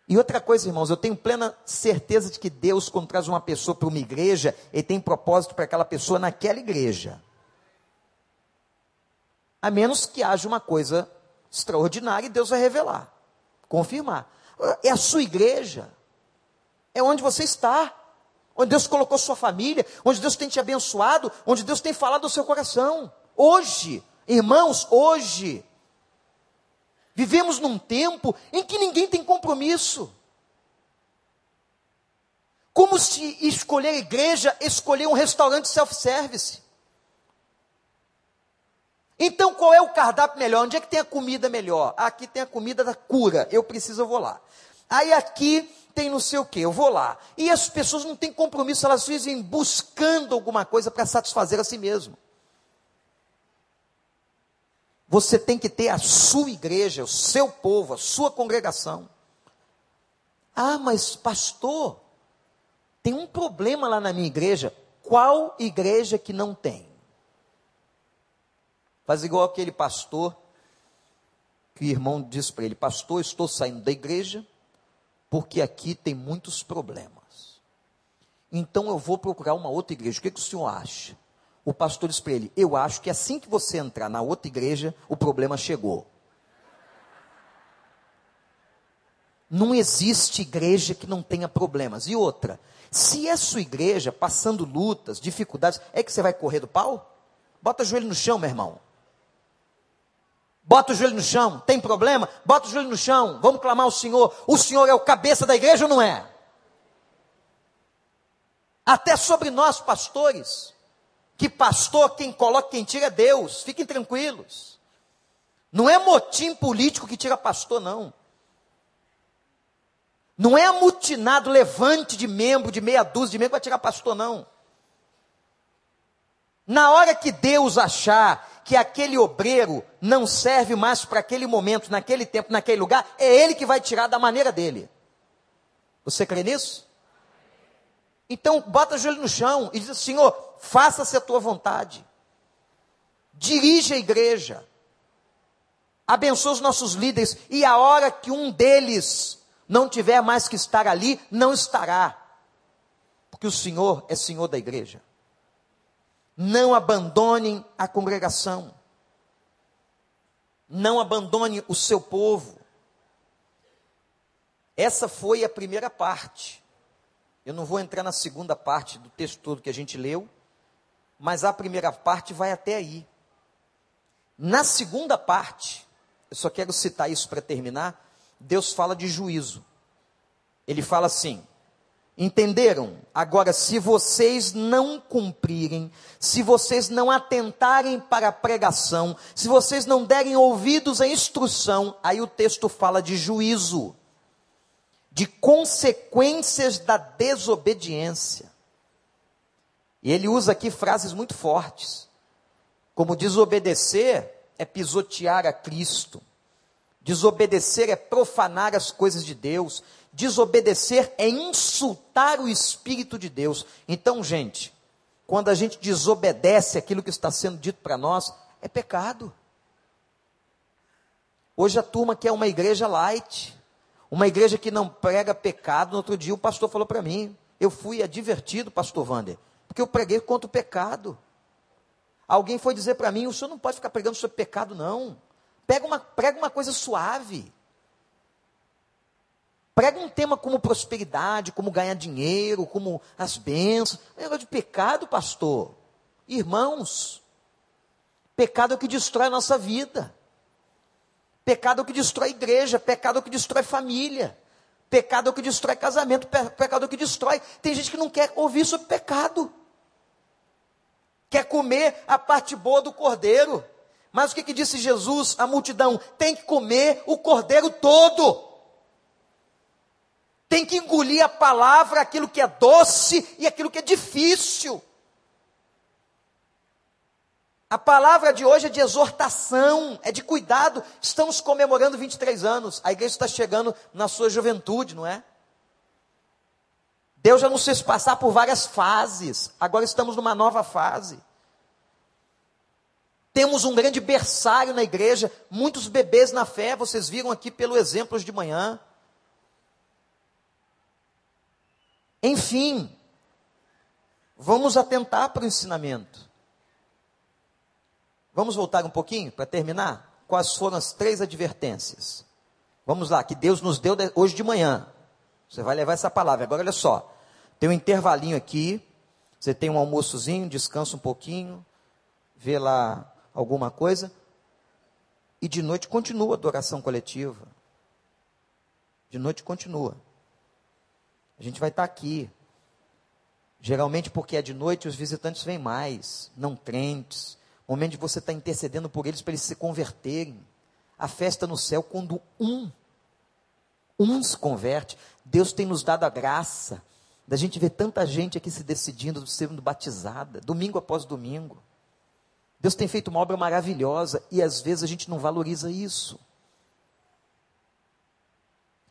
E outra coisa, irmãos, eu tenho plena certeza de que Deus, quando traz uma pessoa para uma igreja, Ele tem propósito para aquela pessoa naquela igreja. A menos que haja uma coisa extraordinária e Deus vai revelar, confirmar. É a sua igreja, é onde você está onde Deus colocou sua família, onde Deus tem te abençoado, onde Deus tem falado ao seu coração. Hoje, irmãos, hoje, vivemos num tempo em que ninguém tem compromisso. Como se escolher igreja, escolher um restaurante self-service. Então, qual é o cardápio melhor? Onde é que tem a comida melhor? Aqui tem a comida da cura. Eu preciso, eu vou lá. Aí aqui tem não sei o que, eu vou lá. E as pessoas não têm compromisso, elas vivem buscando alguma coisa para satisfazer a si mesmo. Você tem que ter a sua igreja, o seu povo, a sua congregação. Ah, mas pastor, tem um problema lá na minha igreja. Qual igreja que não tem? Faz igual aquele pastor que o irmão disse para ele: Pastor, estou saindo da igreja porque aqui tem muitos problemas. Então eu vou procurar uma outra igreja. O que, que o senhor acha? O pastor disse para ele: Eu acho que assim que você entrar na outra igreja, o problema chegou. Não existe igreja que não tenha problemas. E outra, se é sua igreja passando lutas, dificuldades, é que você vai correr do pau? Bota o joelho no chão, meu irmão. Bota o joelho no chão. Tem problema? Bota o joelho no chão. Vamos clamar ao Senhor. O Senhor é o cabeça da igreja ou não é? Até sobre nós, pastores. Que pastor, quem coloca, quem tira é Deus. Fiquem tranquilos. Não é motim político que tira pastor, não. Não é amutinado levante de membro, de meia dúzia de membro para tirar pastor, não. Na hora que Deus achar que aquele obreiro não serve mais para aquele momento, naquele tempo, naquele lugar, é ele que vai tirar da maneira dele. Você crê nisso? Então, bota o joelho no chão e diz: Senhor, faça-se a tua vontade. Dirige a igreja. Abençoa os nossos líderes. E a hora que um deles não tiver mais que estar ali, não estará porque o Senhor é Senhor da igreja. Não abandonem a congregação. Não abandone o seu povo. Essa foi a primeira parte. Eu não vou entrar na segunda parte do texto todo que a gente leu, mas a primeira parte vai até aí. Na segunda parte, eu só quero citar isso para terminar, Deus fala de juízo. Ele fala assim: Entenderam? Agora, se vocês não cumprirem, se vocês não atentarem para a pregação, se vocês não derem ouvidos à instrução, aí o texto fala de juízo, de consequências da desobediência. E ele usa aqui frases muito fortes, como desobedecer é pisotear a Cristo, desobedecer é profanar as coisas de Deus, desobedecer é insultar o Espírito de Deus. Então, gente, quando a gente desobedece aquilo que está sendo dito para nós, é pecado. Hoje a turma quer uma igreja light, uma igreja que não prega pecado. No outro dia o pastor falou para mim, eu fui advertido, pastor Wander, porque eu preguei contra o pecado. Alguém foi dizer para mim, o senhor não pode ficar pregando sobre pecado, não. Pega uma, prega uma coisa suave. Prega um tema como prosperidade, como ganhar dinheiro, como as bênçãos. É negócio de pecado, pastor. Irmãos, pecado é o que destrói a nossa vida. Pecado é o que destrói a igreja. Pecado é o que destrói família. Pecado é o que destrói casamento. Pecado é o que destrói. Tem gente que não quer ouvir sobre pecado. Quer comer a parte boa do cordeiro. Mas o que, que disse Jesus à multidão? Tem que comer o cordeiro todo tem que engolir a palavra, aquilo que é doce e aquilo que é difícil. A palavra de hoje é de exortação, é de cuidado. Estamos comemorando 23 anos. A igreja está chegando na sua juventude, não é? Deus já nos fez passar por várias fases. Agora estamos numa nova fase. Temos um grande berçário na igreja, muitos bebês na fé, vocês viram aqui pelo exemplo de manhã. Enfim, vamos atentar para o ensinamento. Vamos voltar um pouquinho para terminar? Quais foram as três advertências? Vamos lá, que Deus nos deu hoje de manhã. Você vai levar essa palavra. Agora olha só. Tem um intervalinho aqui. Você tem um almoçozinho, descansa um pouquinho, vê lá alguma coisa. E de noite continua a adoração coletiva. De noite continua. A gente vai estar aqui. Geralmente porque é de noite os visitantes vêm mais, não crentes. Momento de você estar intercedendo por eles para eles se converterem. A festa no céu quando um, um se converte. Deus tem nos dado a graça da gente ver tanta gente aqui se decidindo, sendo batizada, domingo após domingo. Deus tem feito uma obra maravilhosa e às vezes a gente não valoriza isso.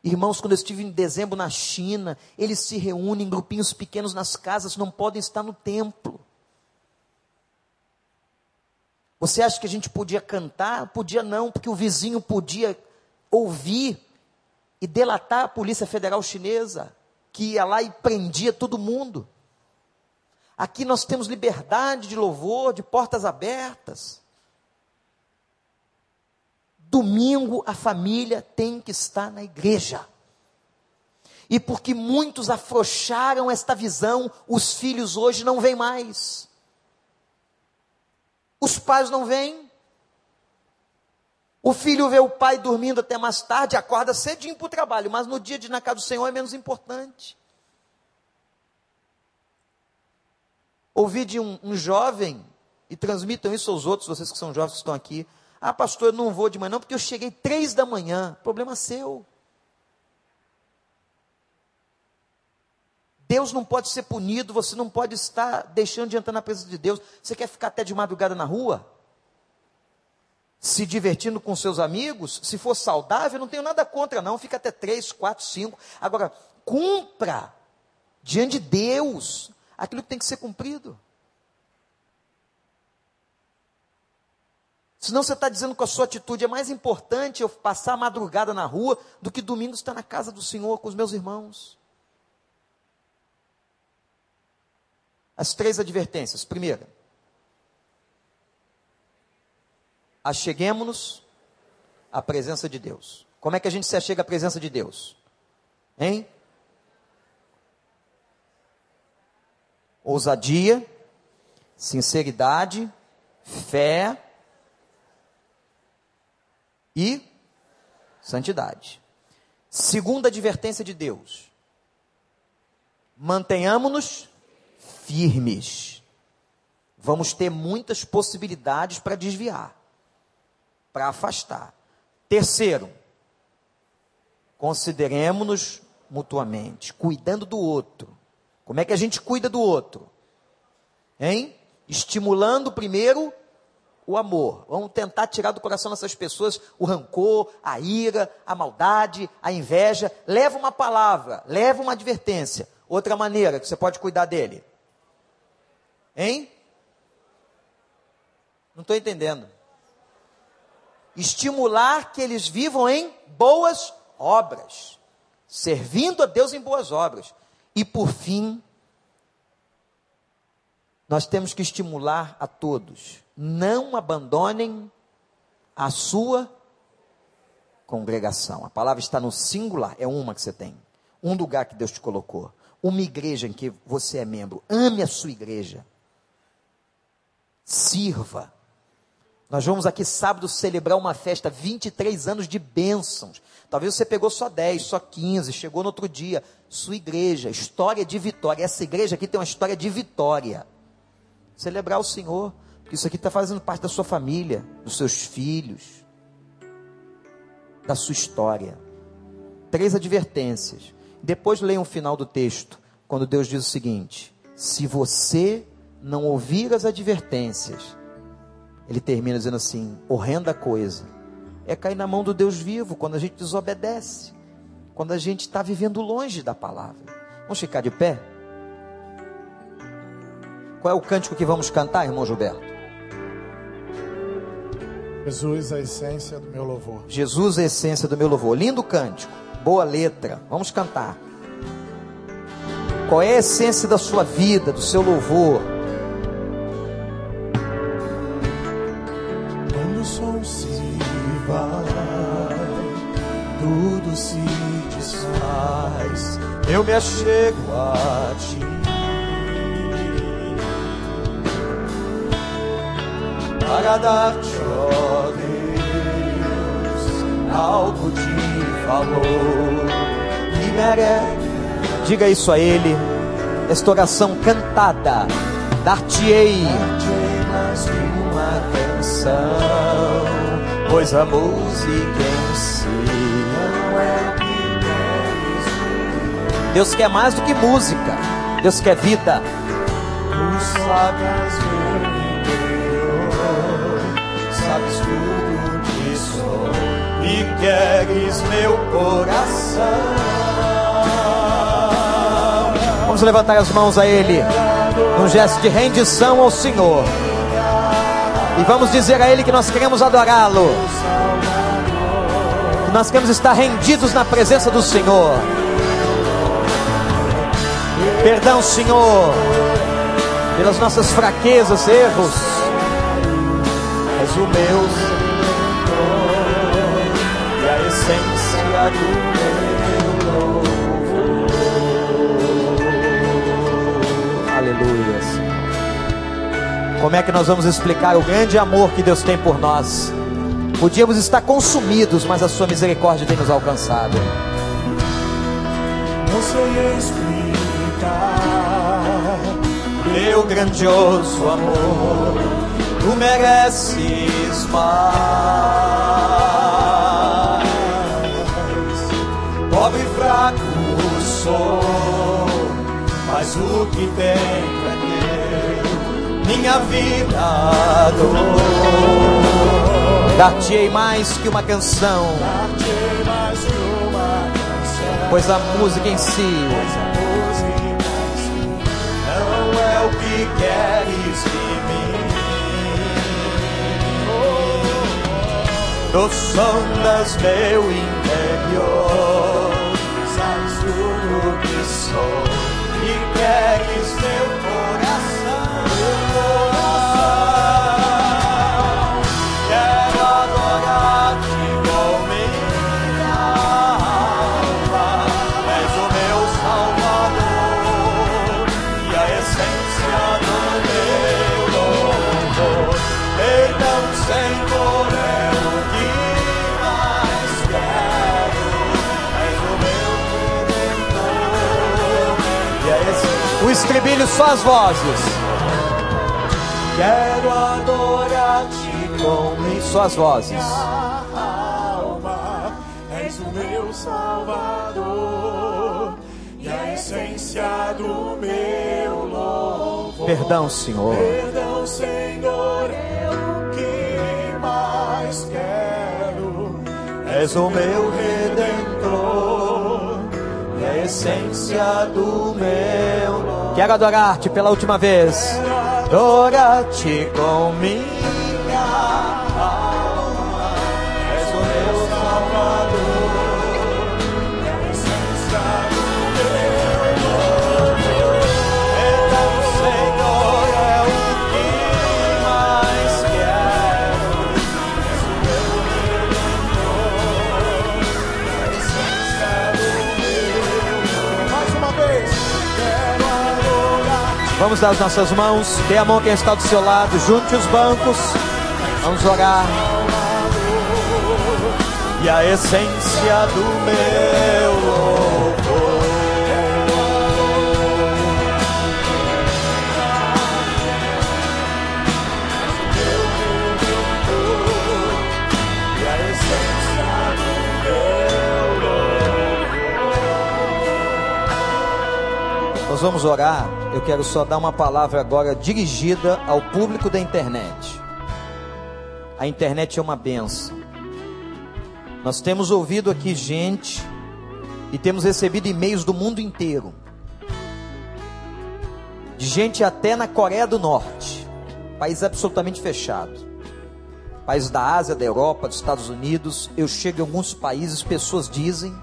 Irmãos, quando eu estive em dezembro na China, eles se reúnem em grupinhos pequenos nas casas, não podem estar no templo. Você acha que a gente podia cantar? Podia não, porque o vizinho podia ouvir e delatar a Polícia Federal Chinesa, que ia lá e prendia todo mundo. Aqui nós temos liberdade de louvor, de portas abertas. Domingo a família tem que estar na igreja. E porque muitos afrouxaram esta visão, os filhos hoje não vêm mais. Os pais não vêm. O filho vê o pai dormindo até mais tarde, acorda cedinho para o trabalho, mas no dia de na casa do Senhor é menos importante. Ouvi de um, um jovem, e transmitam isso aos outros, vocês que são jovens que estão aqui, ah, pastor, eu não vou de manhã, não, porque eu cheguei três da manhã. Problema seu. Deus não pode ser punido, você não pode estar deixando de entrar na presença de Deus. Você quer ficar até de madrugada na rua? Se divertindo com seus amigos? Se for saudável, não tenho nada contra, não. Fica até três, quatro, cinco. Agora, cumpra diante de Deus aquilo que tem que ser cumprido. Senão você está dizendo com a sua atitude, é mais importante eu passar a madrugada na rua do que domingo estar na casa do Senhor com os meus irmãos. As três advertências. Primeira, acheguemos-nos à presença de Deus. Como é que a gente se achega à presença de Deus? Hein? Ousadia, sinceridade, fé e santidade. Segunda advertência de Deus: mantenhamos-nos firmes. Vamos ter muitas possibilidades para desviar, para afastar. Terceiro, consideremos-nos mutuamente, cuidando do outro. Como é que a gente cuida do outro? Hein? Estimulando primeiro o amor. Vamos tentar tirar do coração dessas pessoas o rancor, a ira, a maldade, a inveja. Leva uma palavra, leva uma advertência. Outra maneira que você pode cuidar dele. Hein? Não estou entendendo. Estimular que eles vivam em boas obras, servindo a Deus em boas obras. E por fim, nós temos que estimular a todos não abandonem a sua congregação. A palavra está no singular, é uma que você tem. Um lugar que Deus te colocou. Uma igreja em que você é membro. Ame a sua igreja. Sirva. Nós vamos aqui sábado celebrar uma festa, 23 anos de bênçãos. Talvez você pegou só 10, só 15, chegou no outro dia. Sua igreja, história de vitória. Essa igreja aqui tem uma história de vitória. Celebrar o Senhor. Isso aqui está fazendo parte da sua família, dos seus filhos, da sua história. Três advertências. Depois leiam o final do texto, quando Deus diz o seguinte: Se você não ouvir as advertências, ele termina dizendo assim: horrenda coisa é cair na mão do Deus vivo quando a gente desobedece, quando a gente está vivendo longe da palavra. Vamos ficar de pé? Qual é o cântico que vamos cantar, irmão Gilberto? Jesus, a essência do meu louvor. Jesus, a essência do meu louvor. Lindo cântico, boa letra. Vamos cantar. Qual é a essência da sua vida, do seu louvor? Quando o som se vai, tudo se desfaz. Eu me achego a ti. Para dar-te ó Deus, algo de valor que merece. Diga isso a Ele, esta oração cantada, dar-te-ei mais que uma canção, pois a música em si não é o que queres. Deus quer mais do que música, Deus quer vida. Tu sabes queres meu coração. Vamos levantar as mãos a Ele, num gesto de rendição ao Senhor. E vamos dizer a Ele que nós queremos adorá-lo. Que nós queremos estar rendidos na presença do Senhor. Perdão, Senhor, pelas nossas fraquezas, erros. És o meu Como é que nós vamos explicar o grande amor que Deus tem por nós? Podíamos estar consumidos, mas a sua misericórdia tem nos alcançado. Não sei explicar meu grandioso amor. Tu mereces mais. Pobre e fraco sou, mas o que tem teu. Minha vida dou. Dar-te-ei mais que uma canção, pois a música em si não é o que queres de mim. No som das meu interior, sabes tudo que sou e queres meu coração. O estribilho só as vozes. Quero adorar-te com minha Só as vozes. alma. És o meu Salvador e a essência do meu louvor. Perdão, Senhor. Perdão, Senhor, é o que mais quero. És o meu redentor a essência do meu louvor. Quero adorar-te pela última vez. Adora-te com minha Vamos dar as nossas mãos. Dê a mão quem está do seu lado. Junte os bancos. Vamos orar. e a essência do meu vamos orar. Eu quero só dar uma palavra agora dirigida ao público da internet. A internet é uma benção. Nós temos ouvido aqui gente e temos recebido e-mails do mundo inteiro. De gente até na Coreia do Norte, país absolutamente fechado. País da Ásia, da Europa, dos Estados Unidos. Eu chego em alguns países, pessoas dizem,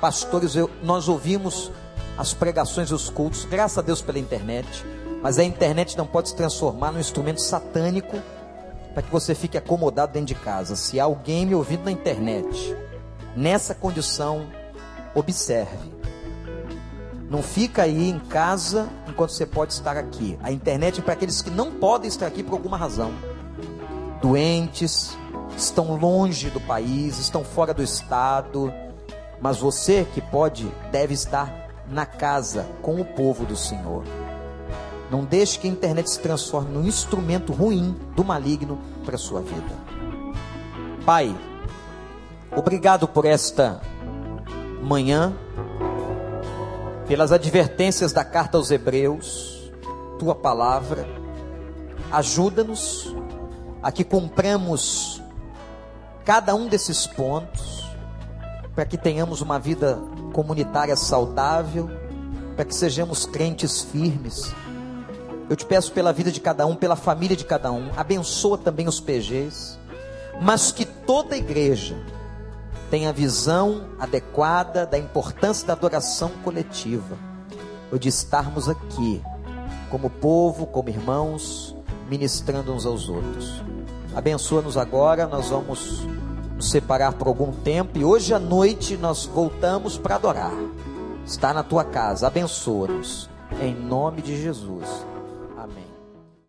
pastores, eu- nós ouvimos as pregações e os cultos, graças a Deus pela internet. Mas a internet não pode se transformar num instrumento satânico para que você fique acomodado dentro de casa. Se alguém me ouvindo na internet, nessa condição, observe. Não fica aí em casa enquanto você pode estar aqui. A internet é para aqueles que não podem estar aqui por alguma razão. Doentes, estão longe do país, estão fora do estado. Mas você que pode, deve estar na casa com o povo do Senhor. Não deixe que a internet se transforme num instrumento ruim do maligno para a sua vida. Pai, obrigado por esta manhã, pelas advertências da carta aos Hebreus, tua palavra. Ajuda-nos a que cumpramos cada um desses pontos, para que tenhamos uma vida comunitária saudável, para que sejamos crentes firmes. Eu te peço pela vida de cada um, pela família de cada um, abençoa também os PGs, mas que toda igreja tenha a visão adequada da importância da adoração coletiva, ou de estarmos aqui, como povo, como irmãos, ministrando uns aos outros. Abençoa-nos agora, nós vamos nos separar por algum tempo e hoje à noite nós voltamos para adorar. Está na tua casa, abençoa-nos. Em nome de Jesus.